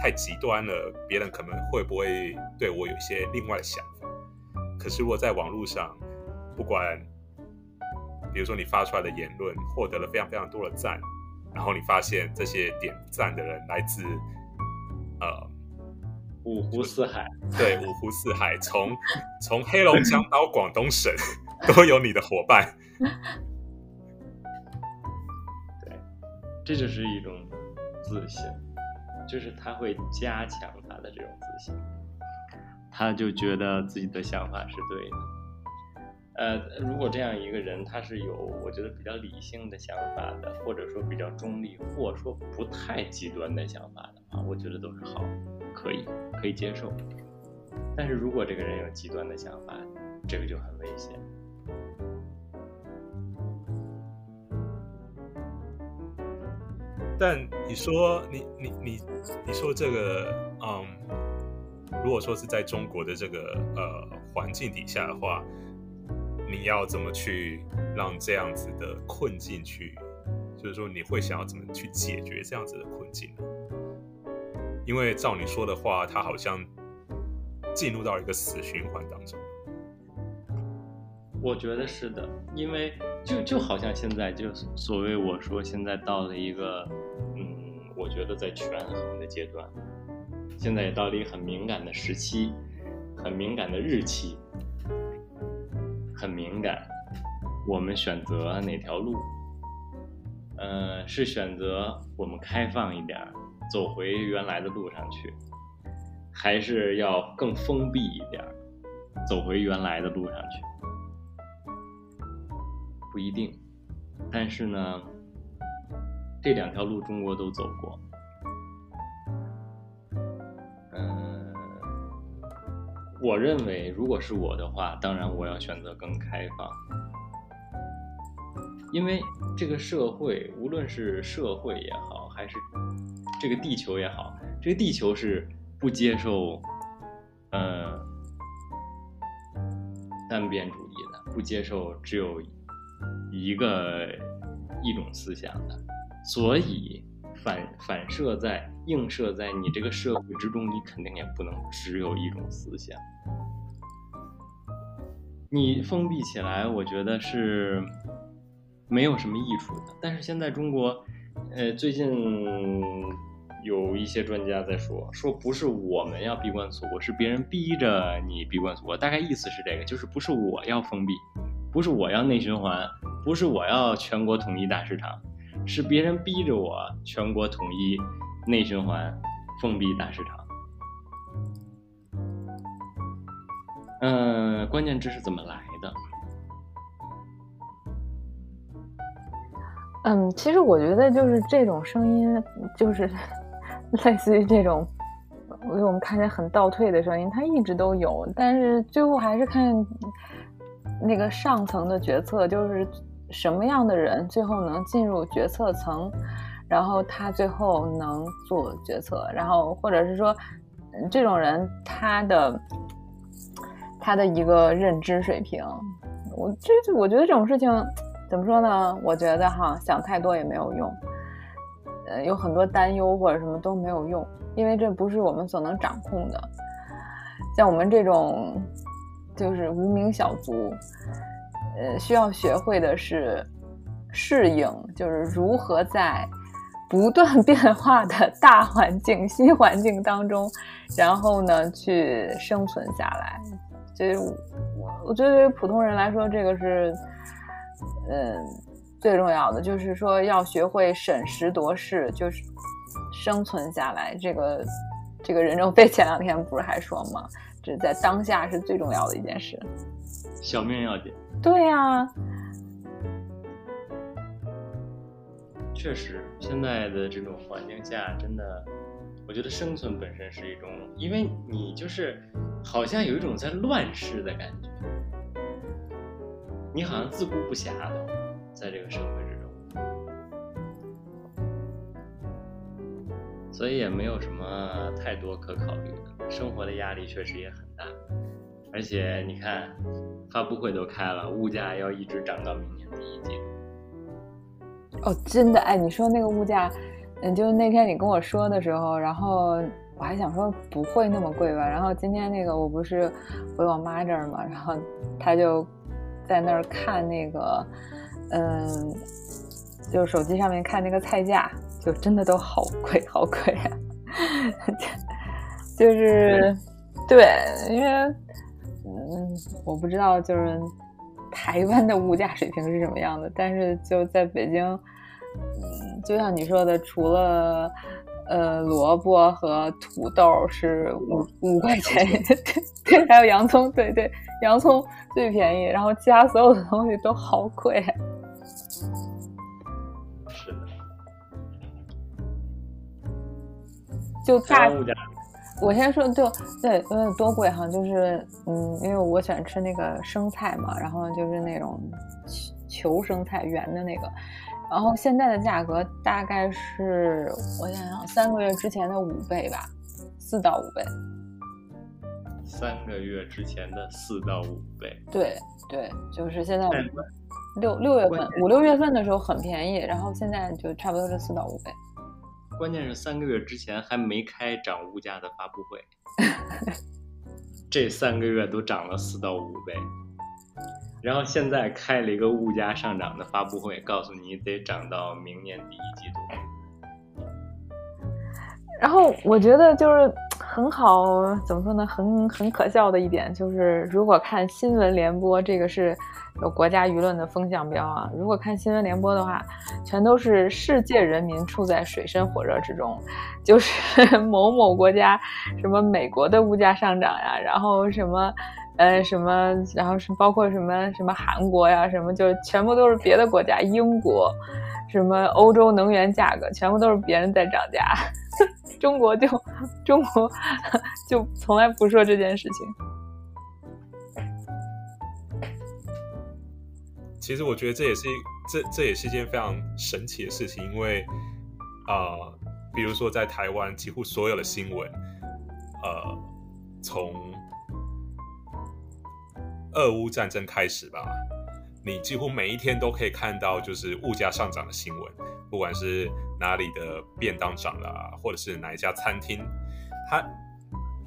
Speaker 3: 太极端了？别人可能会不会对我有一些另外的想法？可是如果在网络上，不管比如说你发出来的言论获得了非常非常多的赞。然后你发现这些点赞的人来自，呃，
Speaker 1: 五湖四海，
Speaker 3: 对，五湖四海，从从黑龙江到广东省 都有你的伙伴。
Speaker 1: 这就是一种自信，就是他会加强他的这种自信，他就觉得自己的想法是对的。呃，如果这样一个人，他是有我觉得比较理性的想法的，或者说比较中立，或者说不太极端的想法的话，我觉得都是好，可以可以接受。但是如果这个人有极端的想法，这个就很危险。
Speaker 3: 但你说你你你你说这个，嗯，如果说是在中国的这个呃环境底下的话，你要怎么去让这样子的困境去，就是说你会想要怎么去解决这样子的困境呢？因为照你说的话，他好像进入到一个死循环当中。
Speaker 1: 我觉得是的，因为就就好像现在就所谓我说现在到了一个，嗯，我觉得在权衡的阶段，现在也到了一个很敏感的时期，很敏感的日期，很敏感，我们选择哪条路？呃，是选择我们开放一点，走回原来的路上去，还是要更封闭一点，走回原来的路上去？不一定，但是呢，这两条路中国都走过。嗯，我认为，如果是我的话，当然我要选择更开放，因为这个社会，无论是社会也好，还是这个地球也好，这个地球是不接受，呃，单边主义的，不接受只有。一个一种思想的，所以反反射在映射在你这个社会之中，你肯定也不能只有一种思想。你封闭起来，我觉得是没有什么益处的。但是现在中国，呃，最近有一些专家在说，说不是我们要闭关锁国，是别人逼着你闭关锁国。大概意思是这个，就是不是我要封闭。不是我要内循环，不是我要全国统一大市场，是别人逼着我全国统一内循环，封闭大市场。嗯，关键这是怎么来的？
Speaker 2: 嗯，其实我觉得就是这种声音，就是 类似于这种为我们看起来很倒退的声音，它一直都有，但是最后还是看。那个上层的决策就是什么样的人最后能进入决策层，然后他最后能做决策，然后或者是说，这种人他的他的一个认知水平，我这我觉得这种事情怎么说呢？我觉得哈想太多也没有用，呃，有很多担忧或者什么都没有用，因为这不是我们所能掌控的，像我们这种。就是无名小卒，呃，需要学会的是适应，就是如何在不断 变化的大环境、新环境当中，然后呢去生存下来。所以，我我觉得对于普通人来说，这个是嗯最重要的，就是说要学会审时度势，就是生存下来。这个这个任正非前两天不是还说吗？这在当下是最重要的一件事，
Speaker 1: 小命要紧。
Speaker 2: 对呀，
Speaker 1: 确实，现在的这种环境下，真的，我觉得生存本身是一种，因为你就是好像有一种在乱世的感觉，你好像自顾不暇的，在这个社会所以也没有什么太多可考虑的。生活的压力确实也很大，而且你看，发布会都开了，物价要一直涨到明年第一季
Speaker 2: 度。哦，真的哎，你说那个物价，嗯，就是那天你跟我说的时候，然后我还想说不会那么贵吧，然后今天那个我不是回我妈这儿嘛，然后她就在那儿看那个，嗯，就手机上面看那个菜价，就真的都好贵，好贵啊。就是，对，因为，嗯，我不知道就是台湾的物价水平是什么样的，但是就在北京，嗯，就像你说的，除了呃萝卜和土豆是五五块钱，对对，还有洋葱，对对，洋葱最便宜，然后其他所有的东西都好贵。
Speaker 1: 是
Speaker 2: 就大我先说，就对，呃，多贵哈，就是，嗯，因为我喜欢吃那个生菜嘛，然后就是那种球球生菜圆的那个，然后现在的价格大概是我想想，三个月之前的五倍吧，四到五倍。
Speaker 1: 三个月之前的四到五倍。
Speaker 2: 对对，就是现在
Speaker 1: 但
Speaker 2: 六六月份五六月份的时候很便宜，然后现在就差不多是四到五倍。
Speaker 1: 关键是三个月之前还没开涨物价的发布会，这三个月都涨了四到五倍，然后现在开了一个物价上涨的发布会，告诉你得涨到明年第一季度。
Speaker 2: 然后我觉得就是很好，怎么说呢？很很可笑的一点就是，如果看新闻联播，这个是有国家舆论的风向标啊。如果看新闻联播的话，全都是世界人民处在水深火热之中，就是 某某国家什么美国的物价上涨呀，然后什么。呃，什么，然后是包括什么什么韩国呀，什么就是全部都是别的国家，英国，什么欧洲能源价格，全部都是别人在涨价。中国就 中国就从来不说这件事情。
Speaker 3: 其实我觉得这也是这这也是一件非常神奇的事情，因为啊、比如说在台湾，几乎所有的新闻，呃，从俄乌战争开始吧，你几乎每一天都可以看到就是物价上涨的新闻，不管是哪里的便当涨了啊，或者是哪一家餐厅，它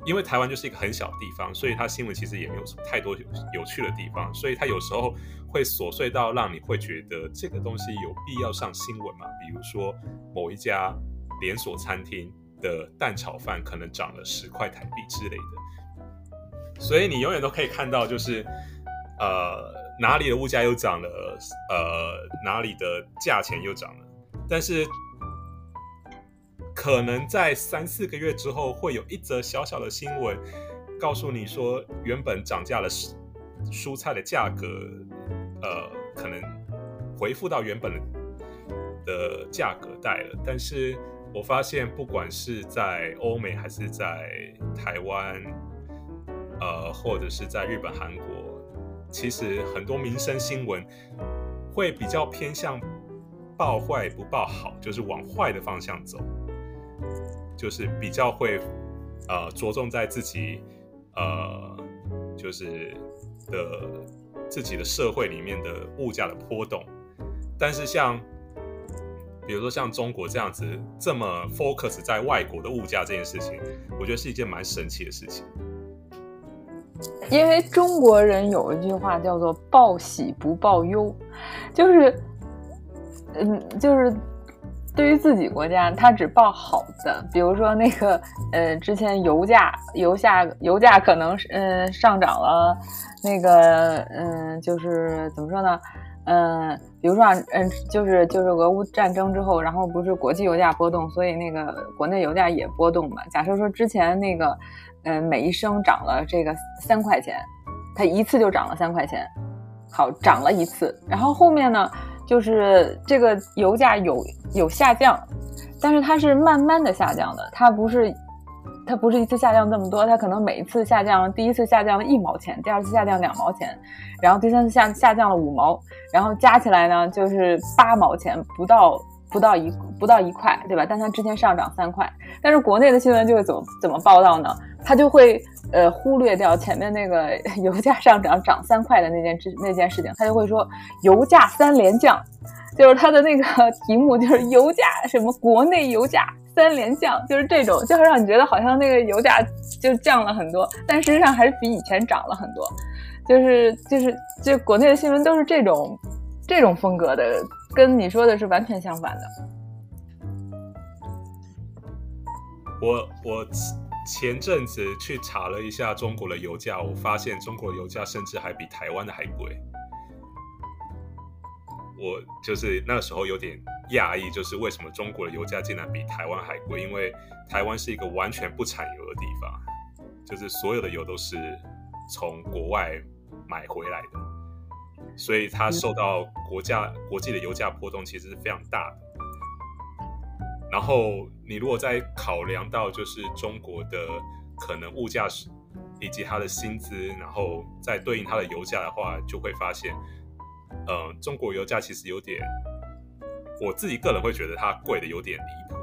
Speaker 3: 因为台湾就是一个很小的地方，所以它新闻其实也没有什么太多有有趣的地方，所以它有时候会琐碎到让你会觉得这个东西有必要上新闻吗？比如说某一家连锁餐厅的蛋炒饭可能涨了十块台币之类的，所以你永远都可以看到，就是呃哪里的物价又涨了，呃哪里的价钱又涨了，但是可能在三四个月之后，会有一则小小的新闻告诉你说，原本涨价的蔬蔬菜的价格，呃，可能回复到原本的价格带了。但是我发现，不管是在欧美还是在台湾，呃，或者是在日本、韩国，其实很多民生新闻会比较偏向报坏不报好，就是往坏的方向走。就是比较会呃着重在自己呃就是的自己的社会里面的物价的波动，但是像比如说像中国这样子这么 focus 在外国的物价这件事情，我觉得是一件蛮神奇的事情。
Speaker 2: 因为中国人有一句话叫做“报喜不报忧”，就是，嗯，就是对于自己国家，他只报好的，比如说那个，呃，之前油价、油价、油价可能是，嗯、上涨了，那个，嗯，就是怎么说呢？嗯，比如说，嗯，就是就是俄乌战争之后，然后不是国际油价波动，所以那个国内油价也波动嘛。假设说之前那个，嗯，每一升涨了这个三块钱，它一次就涨了三块钱，好，涨了一次，然后后面呢，就是这个油价有有下降，但是它是慢慢的下降的，它不是。它不是一次下降这么多，它可能每一次下降，第一次下降了一毛钱，第二次下降两毛钱，然后第三次下下降了五毛，然后加起来呢就是八毛钱，不到不到一不到一块，对吧？但它之前上涨三块，但是国内的新闻就会怎么怎么报道呢？它就会呃忽略掉前面那个 油价上涨涨三块的那件事那件事情，它就会说油价三连降，就是它的那个 题目就是油价什么国内油价。三连降就是这种，就会让你觉得好像那个油价就降了很多，但实际上还是比以前涨了很多。就是就是就国内的新闻都是这种这种风格的，跟你说的是完全相反的。
Speaker 3: 我我前阵子去查了一下中国的油价，我发现中国油价甚至还比台湾的还贵。我就是那时候有点讶异，就是为什么中国的油价竟然比台湾还贵？因为台湾是一个完全不产油的地方，就是所有的油都是从国外买回来的，所以它受到国家国际的油价波动其实是非常大的。然后你如果再考量到就是中国的可能物价是以及它的薪资，然后再对应它的油价的话，就会发现，呃，中国油价其实有点。我自己个人会觉得它贵的有点离谱，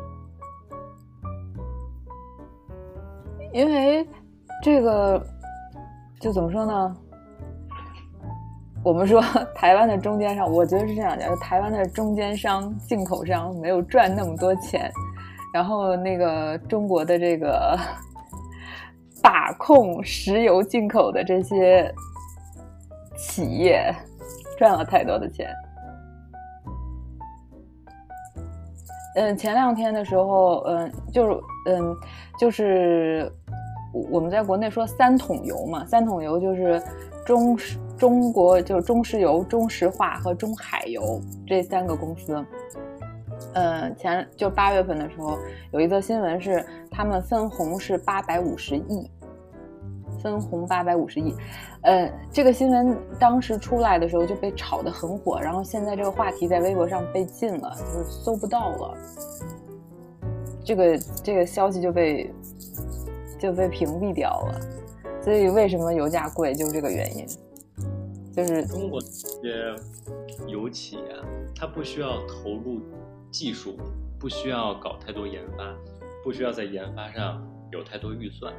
Speaker 2: 因为这个就怎么说呢？我们说 台湾的中间商，我觉得是这样讲：，台湾的中间商、进口商没有赚那么多钱，然后那个中国的这个 把控石油进口的这些企业赚了太多的钱。嗯，前两天的时候，嗯，就是嗯，就是我们在国内说三桶油嘛，三桶油就是中石中国就是中石油、中石化和中海油这三个公司。嗯，前就八月份的时候有一则新闻是他们分红是八百五十亿。分红八百五十亿，呃，这个新闻当时出来的时候就被炒得很火，然后现在这个话题在微博上被禁了，就是搜不到了，这个这个消息就被就被屏蔽掉了，所以为什么油价贵就是这个原因，就是
Speaker 1: 中国这些油企啊，它不需要投入技术，不需要搞太多研发，不需要在研发上有太多预算。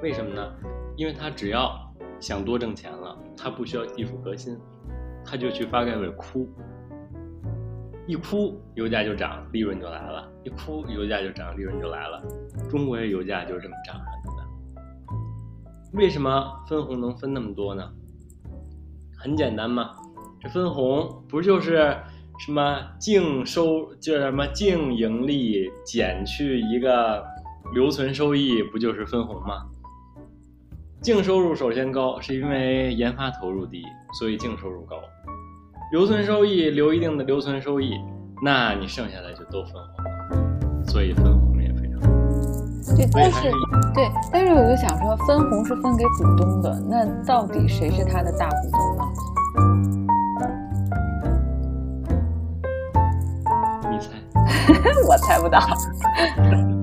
Speaker 1: 为什么呢？因为他只要想多挣钱了，他不需要技术革新，他就去发改委哭，一哭油价就涨，利润就来了；一哭油价就涨，利润就来了。中国的油价就是这么涨上去的。为什么分红能分那么多呢？很简单嘛，这分红不就是什么净收，就是什么净盈利减去一个留存收益，不就是分红吗？净收入首先高，是因为研发投入低，所以净收入高。留存收益留一定的留存收益，那你剩下的就都分红了，所以分红。
Speaker 2: 对，但是对，但是我就想说，分红是分给股东的，那到底谁是他的大股东
Speaker 1: 呢？你猜？
Speaker 2: 我猜不到。